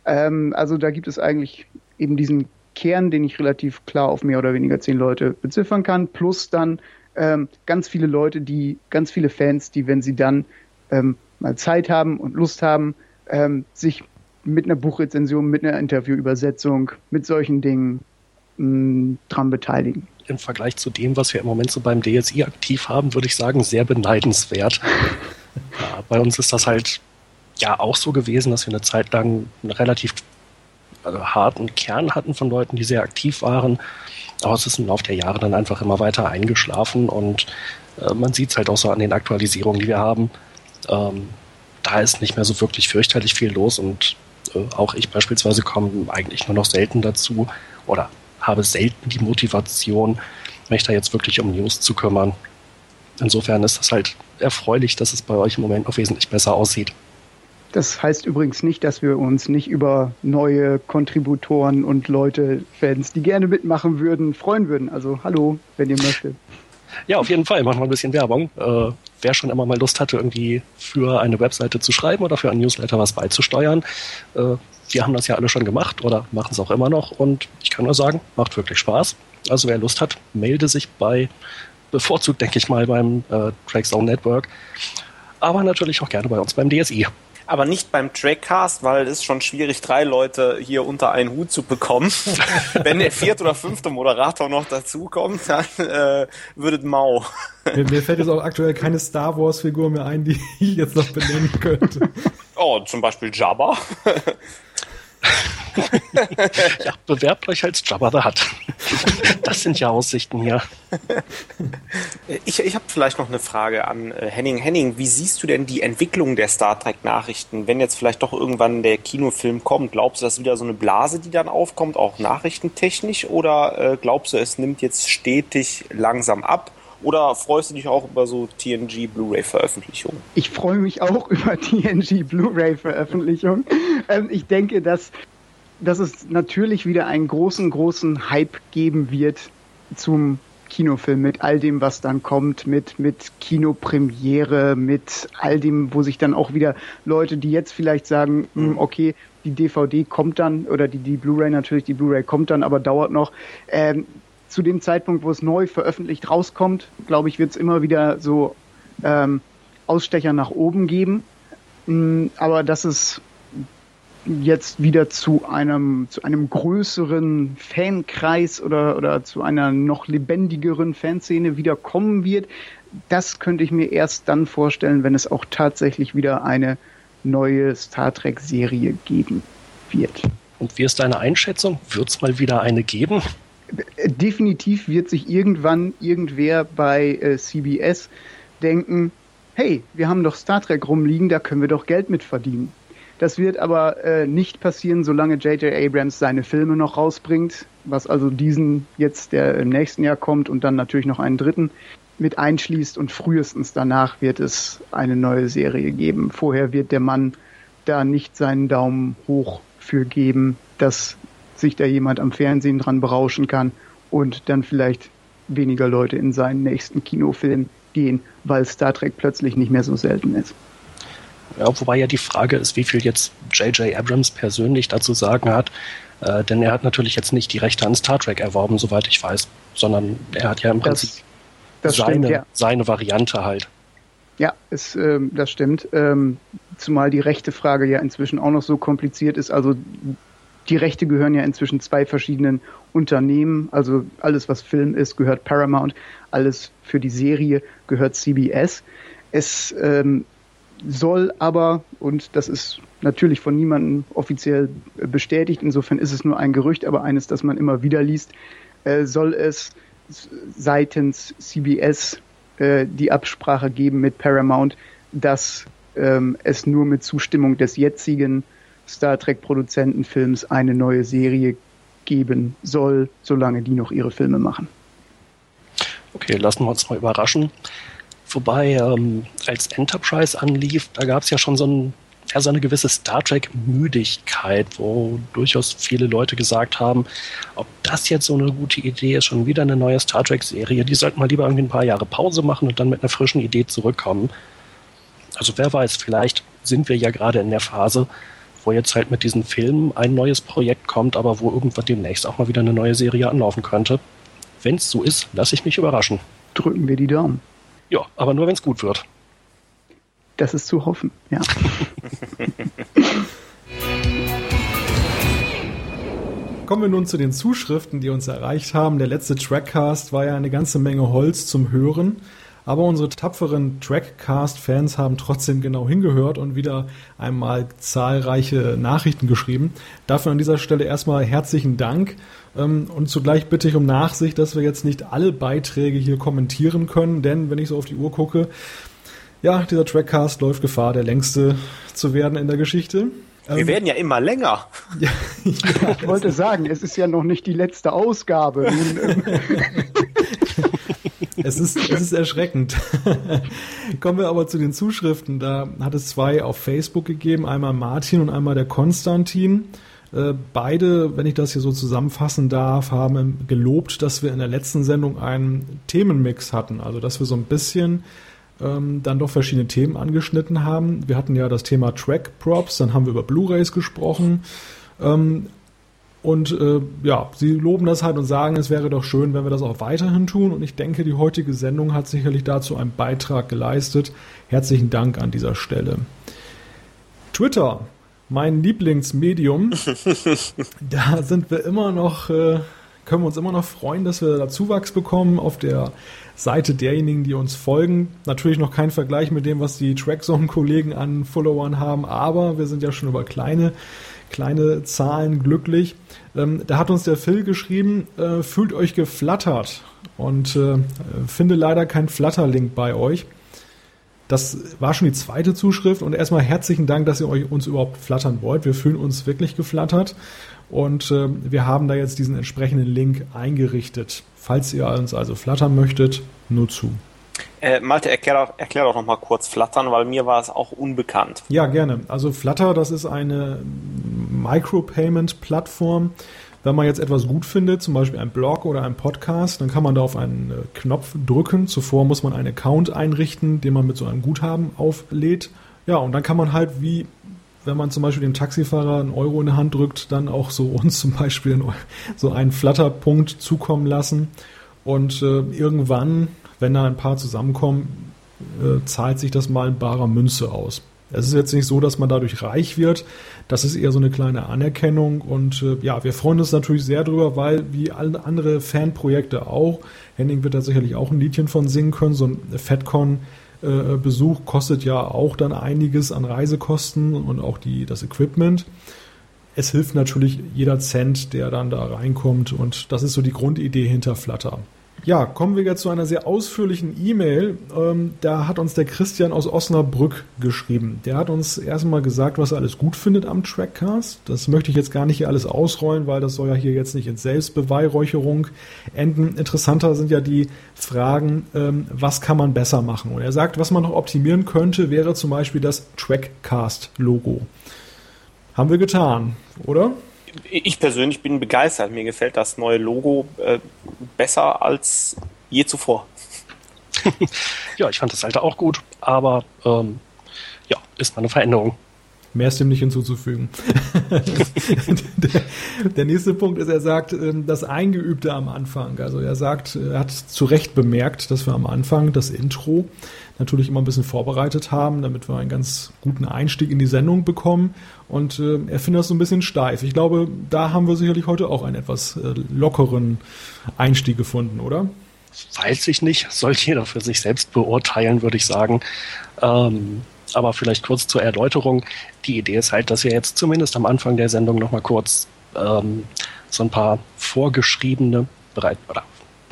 Ähm, also da gibt es eigentlich eben diesen Kern, den ich relativ klar auf mehr oder weniger zehn Leute beziffern kann, plus dann ähm, ganz viele Leute, die, ganz viele Fans, die, wenn sie dann ähm, mal Zeit haben und Lust haben, ähm, sich mit einer Buchrezension, mit einer Interviewübersetzung, mit solchen Dingen mh, dran beteiligen.
Im Vergleich zu dem, was wir im Moment so beim DSI aktiv haben, würde ich sagen, sehr beneidenswert. ja, bei uns ist das halt ja auch so gewesen, dass wir eine Zeit lang relativ also harten Kern hatten von Leuten, die sehr aktiv waren. Aber es ist im Laufe der Jahre dann einfach immer weiter eingeschlafen und äh, man sieht es halt auch so an den Aktualisierungen, die wir haben. Ähm, da ist nicht mehr so wirklich fürchterlich viel los und äh, auch ich beispielsweise komme eigentlich nur noch selten dazu oder habe selten die Motivation, mich da jetzt wirklich um News zu kümmern. Insofern ist das halt erfreulich, dass es bei euch im Moment noch wesentlich besser aussieht.
Das heißt übrigens nicht, dass wir uns nicht über neue Kontributoren und Leute, Fans, die gerne mitmachen würden, freuen würden. Also hallo, wenn ihr möchtet.
Ja, auf jeden Fall. Machen wir ein bisschen Werbung. Äh, wer schon immer mal Lust hatte, irgendwie für eine Webseite zu schreiben oder für einen Newsletter was beizusteuern, äh, wir haben das ja alle schon gemacht oder machen es auch immer noch. Und ich kann nur sagen, macht wirklich Spaß. Also wer Lust hat, melde sich bei, bevorzugt denke ich mal, beim äh, Trackzone Network. Aber natürlich auch gerne bei uns beim DSI
aber nicht beim Trackcast, weil es ist schon schwierig, drei Leute hier unter einen Hut zu bekommen. Wenn der vierte oder fünfte Moderator noch dazukommt, dann äh, würdet mau.
Mir, mir, fällt jetzt auch aktuell keine Star Wars Figur mehr ein, die ich jetzt noch benennen könnte.
Oh, zum Beispiel Jabba.
Ja, bewerbt euch als Jabba the Hutt. Das sind ja Aussichten hier.
Ich, ich habe vielleicht noch eine Frage an äh, Henning. Henning, wie siehst du denn die Entwicklung der Star Trek-Nachrichten, wenn jetzt vielleicht doch irgendwann der Kinofilm kommt? Glaubst du, das ist wieder so eine Blase, die dann aufkommt, auch nachrichtentechnisch? Oder äh, glaubst du, es nimmt jetzt stetig langsam ab? Oder freust du dich auch über so TNG Blu-ray-Veröffentlichungen?
Ich freue mich auch über TNG Blu-ray-Veröffentlichungen. Ähm, ich denke, dass, dass es natürlich wieder einen großen, großen Hype geben wird zum Kinofilm mit all dem, was dann kommt, mit, mit Kinopremiere, mit all dem, wo sich dann auch wieder Leute, die jetzt vielleicht sagen, mh, hm, okay, die DVD kommt dann oder die, die Blu-ray natürlich, die Blu-ray kommt dann, aber dauert noch. Ähm, zu dem Zeitpunkt, wo es neu veröffentlicht rauskommt, glaube ich, wird es immer wieder so ähm, Ausstecher nach oben geben. Mm, aber dass es jetzt wieder zu einem zu einem größeren Fankreis oder oder zu einer noch lebendigeren Fanszene wieder kommen wird, das könnte ich mir erst dann vorstellen, wenn es auch tatsächlich wieder eine neue Star Trek Serie geben wird.
Und wie ist deine Einschätzung? Wird es mal wieder eine geben?
Definitiv wird sich irgendwann irgendwer bei äh, CBS denken, hey, wir haben doch Star Trek rumliegen, da können wir doch Geld mit verdienen. Das wird aber äh, nicht passieren, solange J.J. Abrams seine Filme noch rausbringt, was also diesen jetzt, der im nächsten Jahr kommt und dann natürlich noch einen dritten mit einschließt und frühestens danach wird es eine neue Serie geben. Vorher wird der Mann da nicht seinen Daumen hoch für geben, dass sich da jemand am Fernsehen dran berauschen kann und dann vielleicht weniger Leute in seinen nächsten Kinofilm gehen, weil Star Trek plötzlich nicht mehr so selten ist.
Ja, wobei ja die Frage ist, wie viel jetzt J.J. Abrams persönlich dazu sagen hat. Äh, denn er hat natürlich jetzt nicht die Rechte an Star Trek erworben, soweit ich weiß, sondern er hat ja im Prinzip das, das seine, stimmt, ja. seine Variante halt.
Ja, es, ähm, das stimmt. Ähm, zumal die rechte Frage ja inzwischen auch noch so kompliziert ist. Also die Rechte gehören ja inzwischen zwei verschiedenen Unternehmen. Also alles, was Film ist, gehört Paramount. Alles für die Serie gehört CBS. Es ähm, soll aber, und das ist natürlich von niemandem offiziell bestätigt, insofern ist es nur ein Gerücht, aber eines, das man immer wieder liest, äh, soll es seitens CBS äh, die Absprache geben mit Paramount, dass ähm, es nur mit Zustimmung des jetzigen Star Trek-Produzentenfilms eine neue Serie geben soll, solange die noch ihre Filme machen.
Okay, lassen wir uns mal überraschen. Wobei, ähm, als Enterprise anlief, da gab es ja schon so, ein, ja, so eine gewisse Star Trek-Müdigkeit, wo durchaus viele Leute gesagt haben, ob das jetzt so eine gute Idee ist, schon wieder eine neue Star Trek-Serie, die sollten mal lieber irgendwie ein paar Jahre Pause machen und dann mit einer frischen Idee zurückkommen. Also wer weiß, vielleicht sind wir ja gerade in der Phase, wo jetzt halt mit diesen Filmen ein neues Projekt kommt, aber wo irgendwann demnächst auch mal wieder eine neue Serie anlaufen könnte. Wenn es so ist, lasse ich mich überraschen.
Drücken wir die Daumen.
Ja, aber nur wenn es gut wird.
Das ist zu hoffen, ja.
Kommen wir nun zu den Zuschriften, die uns erreicht haben. Der letzte Trackcast war ja eine ganze Menge Holz zum Hören. Aber unsere tapferen Trackcast-Fans haben trotzdem genau hingehört und wieder einmal zahlreiche Nachrichten geschrieben. Dafür an dieser Stelle erstmal herzlichen Dank. Ähm, und zugleich bitte ich um Nachsicht, dass wir jetzt nicht alle Beiträge hier kommentieren können, denn wenn ich so auf die Uhr gucke, ja, dieser Trackcast läuft Gefahr, der längste zu werden in der Geschichte.
Wir ähm, werden ja immer länger.
Ja, ja, ich wollte sagen, es ist ja noch nicht die letzte Ausgabe. Ähm,
es ist, es ist erschreckend. Kommen wir aber zu den Zuschriften. Da hat es zwei auf Facebook gegeben, einmal Martin und einmal der Konstantin. Äh, beide, wenn ich das hier so zusammenfassen darf, haben gelobt, dass wir in der letzten Sendung einen Themenmix hatten. Also, dass wir so ein bisschen ähm, dann doch verschiedene Themen angeschnitten haben. Wir hatten ja das Thema Track Props, dann haben wir über Blu-rays gesprochen. Ähm, und äh, ja, sie loben das halt und sagen, es wäre doch schön, wenn wir das auch weiterhin tun. Und ich denke, die heutige Sendung hat sicherlich dazu einen Beitrag geleistet. Herzlichen Dank an dieser Stelle. Twitter, mein Lieblingsmedium. da sind wir immer noch, äh, können wir uns immer noch freuen, dass wir da Zuwachs bekommen auf der Seite derjenigen, die uns folgen. Natürlich noch kein Vergleich mit dem, was die Trackzone-Kollegen an Followern haben, aber wir sind ja schon über kleine kleine Zahlen glücklich. Ähm, da hat uns der Phil geschrieben, äh, fühlt euch geflattert und äh, finde leider kein Flutter-Link bei euch. Das war schon die zweite Zuschrift und erstmal herzlichen Dank, dass ihr euch uns überhaupt flattern wollt. Wir fühlen uns wirklich geflattert und äh, wir haben da jetzt diesen entsprechenden Link eingerichtet. Falls ihr uns also flattern möchtet, nur zu.
Äh, Malte, erklär, erklär doch noch mal kurz Fluttern, weil mir war es auch unbekannt.
Ja, gerne. Also Flutter, das ist eine Micropayment-Plattform. Wenn man jetzt etwas gut findet, zum Beispiel ein Blog oder ein Podcast, dann kann man da auf einen äh, Knopf drücken. Zuvor muss man einen Account einrichten, den man mit so einem Guthaben auflädt. Ja, und dann kann man halt wie wenn man zum Beispiel dem Taxifahrer einen Euro in die Hand drückt, dann auch so uns zum Beispiel so einen Flatterpunkt zukommen lassen. Und äh, irgendwann wenn da ein paar zusammenkommen, äh, zahlt sich das mal in barer Münze aus. Es ist jetzt nicht so, dass man dadurch reich wird. Das ist eher so eine kleine Anerkennung. Und äh, ja, wir freuen uns natürlich sehr drüber, weil wie alle andere Fanprojekte auch, Henning wird da sicherlich auch ein Liedchen von singen können. So ein FedCon-Besuch äh, kostet ja auch dann einiges an Reisekosten und auch die, das Equipment. Es hilft natürlich jeder Cent, der dann da reinkommt. Und das ist so die Grundidee hinter Flutter. Ja, kommen wir jetzt zu einer sehr ausführlichen E-Mail. Ähm, da hat uns der Christian aus Osnabrück geschrieben. Der hat uns erstmal gesagt, was er alles gut findet am Trackcast. Das möchte ich jetzt gar nicht hier alles ausrollen, weil das soll ja hier jetzt nicht in Selbstbeweihräucherung enden. Interessanter sind ja die Fragen, ähm, was kann man besser machen? Und er sagt, was man noch optimieren könnte, wäre zum Beispiel das Trackcast-Logo. Haben wir getan, oder?
Ich persönlich bin begeistert. Mir gefällt das neue Logo äh, besser als je zuvor.
ja, ich fand das alte auch gut, aber ähm, ja, ist mal eine Veränderung.
Mehr ist dem nicht hinzuzufügen. der, der, nächste Punkt ist, er sagt, ähm, das Eingeübte am Anfang. Also er sagt, er hat zu Recht bemerkt, dass wir am Anfang das Intro natürlich immer ein bisschen vorbereitet haben, damit wir einen ganz guten Einstieg in die Sendung bekommen. Und äh, er findet das so ein bisschen steif. Ich glaube, da haben wir sicherlich heute auch einen etwas äh, lockeren Einstieg gefunden, oder?
Weiß ich nicht. Soll jeder für sich selbst beurteilen, würde ich sagen. Ähm, aber vielleicht kurz zur Erläuterung. Die Idee ist halt, dass wir jetzt zumindest am Anfang der Sendung nochmal kurz ähm, so ein paar vorgeschriebene, bereit, oder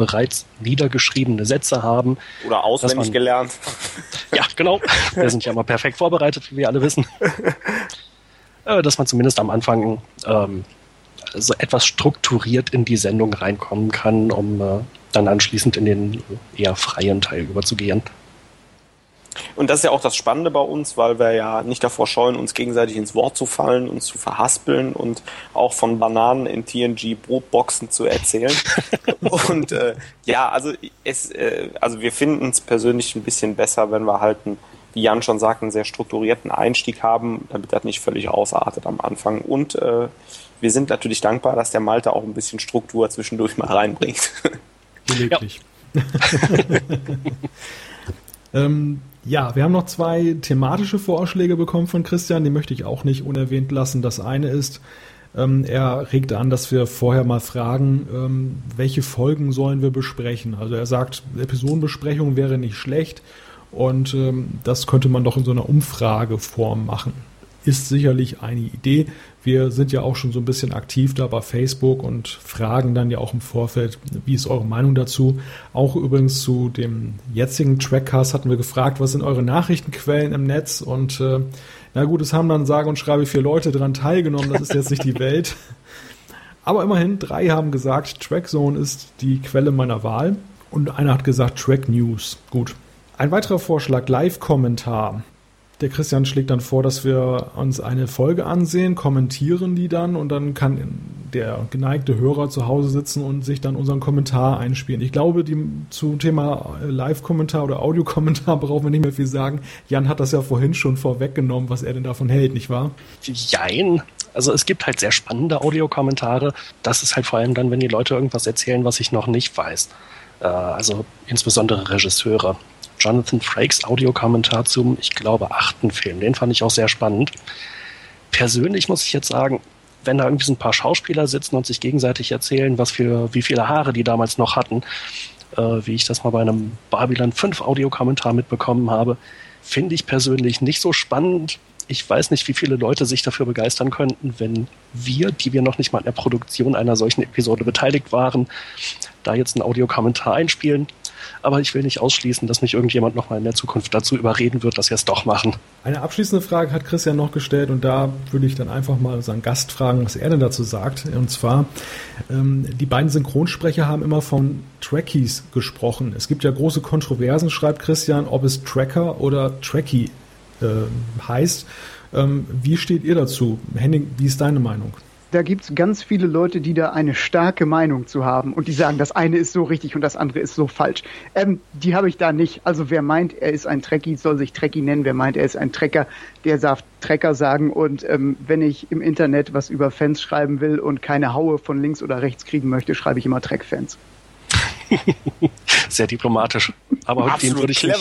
bereits niedergeschriebene Sätze haben.
Oder auswendig man, gelernt.
Ja, genau. Wir sind ja immer perfekt vorbereitet, wie wir alle wissen. Äh, dass man zumindest am Anfang ähm, so etwas strukturiert in die Sendung reinkommen kann, um äh, dann anschließend in den eher freien Teil überzugehen.
Und das ist ja auch das Spannende bei uns, weil wir ja nicht davor scheuen, uns gegenseitig ins Wort zu fallen, uns zu verhaspeln und auch von Bananen in TNG Brotboxen zu erzählen. und äh, ja, also es, äh, also wir finden es persönlich ein bisschen besser, wenn wir halt einen, wie Jan schon sagt, einen sehr strukturierten Einstieg haben, damit das nicht völlig ausartet am Anfang. Und äh, wir sind natürlich dankbar, dass der Malte auch ein bisschen Struktur zwischendurch mal reinbringt.
Gelegentlich. Ja. ähm, ja, wir haben noch zwei thematische Vorschläge bekommen von Christian, die möchte ich auch nicht unerwähnt lassen. Das eine ist, ähm, er regte an, dass wir vorher mal fragen, ähm, welche Folgen sollen wir besprechen. Also er sagt, Episodenbesprechung wäre nicht schlecht und ähm, das könnte man doch in so einer Umfrageform machen. Ist sicherlich eine Idee. Wir sind ja auch schon so ein bisschen aktiv da bei Facebook und fragen dann ja auch im Vorfeld, wie ist eure Meinung dazu? Auch übrigens zu dem jetzigen Trackcast hatten wir gefragt, was sind eure Nachrichtenquellen im Netz? Und äh, na gut, es haben dann sage und schreibe vier Leute daran teilgenommen, das ist jetzt nicht die Welt. Aber immerhin, drei haben gesagt, Trackzone ist die Quelle meiner Wahl. Und einer hat gesagt, Track News. Gut. Ein weiterer Vorschlag, Live-Kommentar. Der Christian schlägt dann vor, dass wir uns eine Folge ansehen, kommentieren die dann und dann kann der geneigte Hörer zu Hause sitzen und sich dann unseren Kommentar einspielen. Ich glaube, die, zum Thema Live-Kommentar oder Audiokommentar brauchen wir nicht mehr viel sagen. Jan hat das ja vorhin schon vorweggenommen, was er denn davon hält, nicht wahr?
Jein. Also es gibt halt sehr spannende Audiokommentare. Das ist halt vor allem dann, wenn die Leute irgendwas erzählen, was ich noch nicht weiß. Äh, also insbesondere Regisseure. Jonathan Frakes Audiokommentar zum, ich glaube, achten Film. Den fand ich auch sehr spannend. Persönlich muss ich jetzt sagen, wenn da irgendwie so ein paar Schauspieler sitzen und sich gegenseitig erzählen, was für, wie viele Haare die damals noch hatten, äh, wie ich das mal bei einem Babylon 5 Audiokommentar mitbekommen habe, finde ich persönlich nicht so spannend. Ich weiß nicht, wie viele Leute sich dafür begeistern könnten, wenn wir, die wir noch nicht mal in der Produktion einer solchen Episode beteiligt waren, da jetzt einen Audiokommentar einspielen aber ich will nicht ausschließen, dass mich irgendjemand nochmal in der Zukunft dazu überreden wird, dass wir es doch machen.
Eine abschließende Frage hat Christian noch gestellt und da würde ich dann einfach mal unseren Gast fragen, was er denn dazu sagt. Und zwar, ähm, die beiden Synchronsprecher haben immer von Trackies gesprochen. Es gibt ja große Kontroversen, schreibt Christian, ob es Tracker oder Trackie äh, heißt. Ähm, wie steht ihr dazu? Henning, wie ist deine Meinung?
Da gibt es ganz viele Leute, die da eine starke Meinung zu haben und die sagen, das eine ist so richtig und das andere ist so falsch. Ähm, die habe ich da nicht. Also wer meint, er ist ein Trekkie, soll sich Trekkie nennen. Wer meint, er ist ein Trecker, der darf Trecker sagen. Und ähm, wenn ich im Internet was über Fans schreiben will und keine Haue von links oder rechts kriegen möchte, schreibe ich immer Treck-Fans.
Sehr diplomatisch. Aber dem würde ich, mich,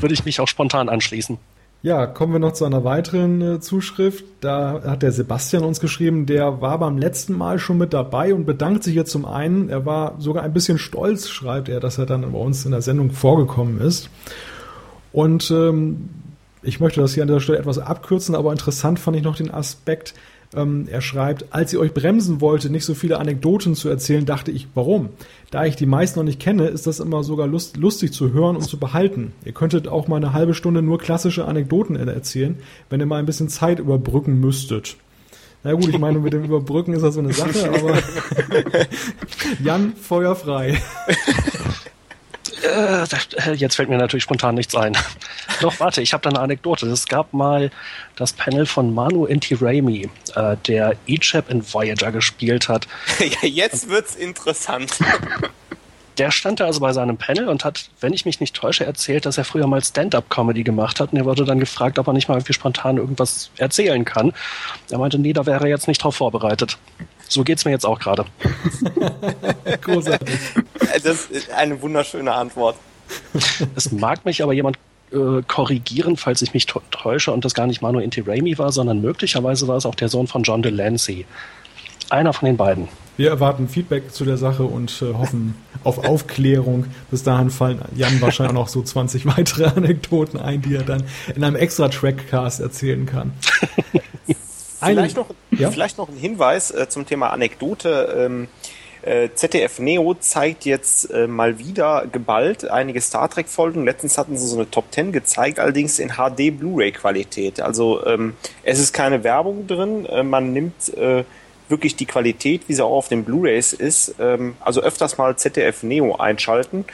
würde ich mich auch spontan anschließen.
Ja, kommen wir noch zu einer weiteren äh, Zuschrift. Da hat der Sebastian uns geschrieben, der war beim letzten Mal schon mit dabei und bedankt sich jetzt zum einen. Er war sogar ein bisschen stolz, schreibt er, dass er dann bei uns in der Sendung vorgekommen ist. Und ähm, ich möchte das hier an der Stelle etwas abkürzen, aber interessant fand ich noch den Aspekt, Ähm, er schreibt, als ihr euch bremsen wollte, nicht so viele Anekdoten zu erzählen, dachte ich, warum? Da ich die meisten noch nicht kenne, ist das immer sogar lust, lustig zu hören und zu behalten. Ihr könntet auch mal eine halbe Stunde nur klassische Anekdoten erzählen, wenn ihr mal ein bisschen Zeit überbrücken müsstet. Na gut, ich meine, mit dem Überbrücken ist das so eine Sache, aber Jan, Feuer frei.
Äh, jetzt fällt mir natürlich spontan nichts ein. Doch, warte, ich habe da eine Anekdote. Es gab mal das Panel von Manu Inti Raimi, äh, der Ichab in Voyager gespielt hat.
ja, jetzt wird's interessant.
Der stand da also bei seinem Panel und hat, wenn ich mich nicht täusche, erzählt, dass er früher mal Stand-up-Comedy gemacht hat. Und er wurde dann gefragt, ob er nicht mal irgendwie spontan irgendwas erzählen kann. Er meinte, nee, da wäre er jetzt nicht drauf vorbereitet. So geht's mir jetzt auch gerade.
Großartig. Das ist eine wunderschöne Antwort.
Es mag mich aber jemand äh, korrigieren, falls ich mich täusche und das gar nicht Manu Inti Raimi war, sondern möglicherweise war es auch der Sohn von John Delancey. Einer von den beiden.
Wir erwarten Feedback zu der Sache und äh, hoffen auf Aufklärung. Bis dahin fallen Jan wahrscheinlich noch so 20 weitere Anekdoten ein, die er dann in einem extra Trackcast erzählen kann.
Vielleicht noch, ja? vielleicht noch ein Hinweis äh, zum Thema Anekdote. Ähm, äh, ZDF Neo zeigt jetzt äh, mal wieder geballt einige Star Trek Folgen. Letztens hatten sie so eine Top 10 gezeigt, allerdings in HD Blu-ray Qualität. Also ähm, es ist keine Werbung drin. Äh, man nimmt äh, wirklich die Qualität, wie sie auch auf den Blu-rays ist. Ähm, also öfters mal ZDF Neo einschalten.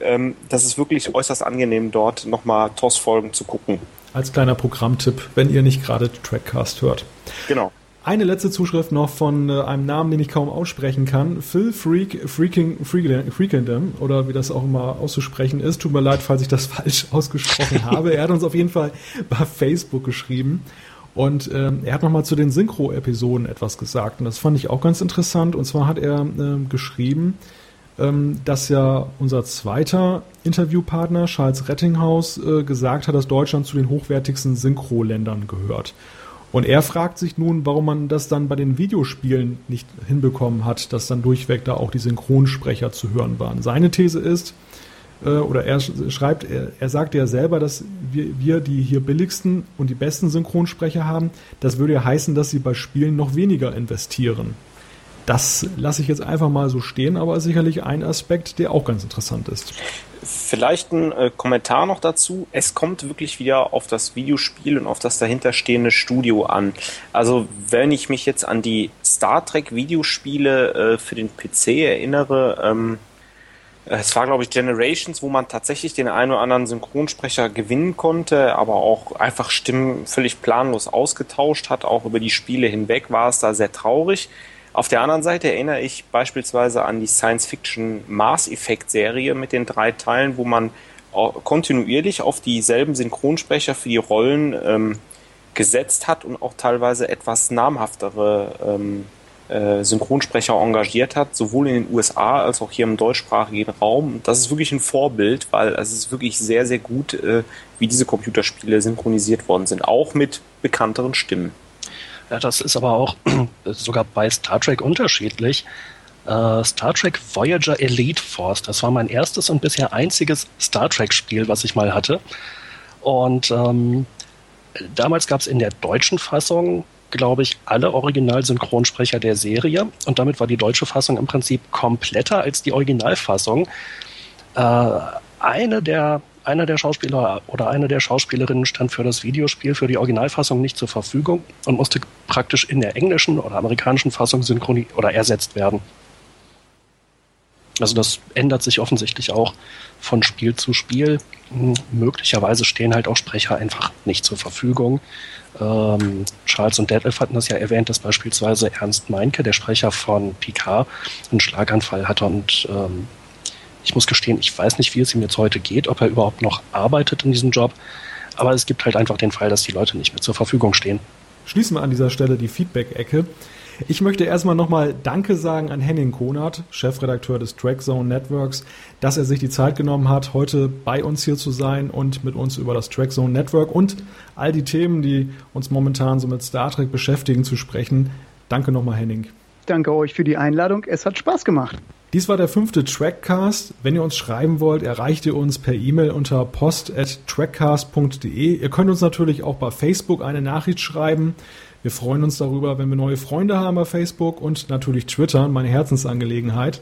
Ähm, das ist wirklich äußerst angenehm, dort nochmal TOS-Folgen zu gucken.
Als kleiner Programmtipp, wenn ihr nicht gerade Trackcast hört.
Genau.
Eine letzte Zuschrift noch von äh, einem Namen, den ich kaum aussprechen kann. Phil Freak, Freaking, Freakendom, oder wie das auch immer auszusprechen ist. Tut mir leid, falls ich das falsch ausgesprochen habe. Er hat uns auf jeden Fall bei Facebook geschrieben. Und ähm, er hat nochmal zu den Synchro-Episoden etwas gesagt. Und das fand ich auch ganz interessant. Und zwar hat er ähm, geschrieben, dass ja unser zweiter Interviewpartner, Charles Rettinghaus, äh, gesagt hat, dass Deutschland zu den hochwertigsten Synchro-Ländern gehört. Und er fragt sich nun, warum man das dann bei den Videospielen nicht hinbekommen hat, dass dann durchweg da auch die Synchronsprecher zu hören waren. Seine These ist, äh, oder er schreibt, er, er sagte ja selber, dass wir, wir die hier billigsten und die besten Synchronsprecher haben. Das würde ja heißen, dass sie bei Spielen noch weniger investieren. Das lasse ich jetzt einfach mal so stehen, aber sicherlich ein Aspekt, der auch ganz interessant ist.
Vielleicht ein äh, Kommentar noch dazu. Es kommt wirklich wieder auf das Videospiel und auf das dahinterstehende Studio an. Also wenn ich mich jetzt an die Star Trek Videospiele äh, für den PC erinnere, ähm, es war, glaube ich, Generations, wo man tatsächlich den einen oder anderen Synchronsprecher gewinnen konnte, aber auch einfach Stimmen völlig planlos ausgetauscht hat. Auch über die Spiele hinweg war es da sehr traurig. Auf der anderen Seite erinnere ich beispielsweise an die Science-Fiction Mars Effect Serie mit den drei Teilen, wo man kontinuierlich auf dieselben Synchronsprecher für die Rollen ähm, gesetzt hat und auch teilweise etwas namhaftere ähm, äh, Synchronsprecher engagiert hat, sowohl in den USA als auch hier im deutschsprachigen Raum. Das ist wirklich ein Vorbild, weil es ist wirklich sehr, sehr gut, äh, wie diese Computerspiele synchronisiert worden sind, auch mit bekannteren Stimmen.
Ja, das ist aber auch sogar bei Star Trek unterschiedlich. Uh, Star Trek Voyager Elite Force, das war mein erstes und bisher einziges Star Trek-Spiel, was ich mal hatte. Und ähm, damals gab es in der deutschen Fassung, glaube ich, alle Original-Synchronsprecher der Serie. Und damit war die deutsche Fassung im Prinzip kompletter als die Originalfassung. Uh, eine der einer der Schauspieler oder eine der Schauspielerinnen stand für das Videospiel, für die Originalfassung nicht zur Verfügung und musste praktisch in der englischen oder amerikanischen Fassung synchroni oder ersetzt werden. Also das ändert sich offensichtlich auch von Spiel zu Spiel. Hm, möglicherweise stehen halt auch Sprecher einfach nicht zur Verfügung. Ähm, Charles und Detlef hatten das ja erwähnt, dass beispielsweise Ernst Meinke, der Sprecher von Picard, einen Schlaganfall hatte und ähm, ich muss gestehen, ich weiß nicht, wie es ihm jetzt heute geht, ob er überhaupt noch arbeitet in diesem Job. Aber es gibt halt einfach den Fall, dass die Leute nicht mehr zur Verfügung stehen.
Schließen wir an dieser Stelle die Feedback-Ecke. Ich möchte erstmal nochmal Danke sagen an Henning Konert, Chefredakteur des Trackzone Networks, dass er sich die Zeit genommen hat, heute bei uns hier zu sein und mit uns über das Trackzone Network und all die Themen, die uns momentan so mit Star Trek beschäftigen, zu sprechen. Danke nochmal, Henning.
Danke euch für die Einladung. Es hat Spaß gemacht.
Dies war der fünfte Trackcast. Wenn ihr uns schreiben wollt, erreicht ihr uns per E-Mail unter post.trackcast.de. Ihr könnt uns natürlich auch bei Facebook eine Nachricht schreiben. Wir freuen uns darüber, wenn wir neue Freunde haben bei Facebook und natürlich Twitter, meine Herzensangelegenheit.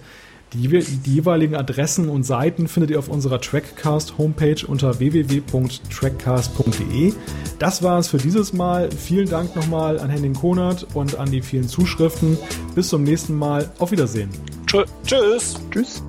Die, die, jeweiligen Adressen und Seiten findet ihr auf unserer Trackcast Homepage unter www.trackcast.de. Das war es für dieses Mal. Vielen Dank nochmal an Henning Konert und an die vielen Zuschriften. Bis zum nächsten Mal. Auf Wiedersehen.
Tschö Tschüss.
Tschüss.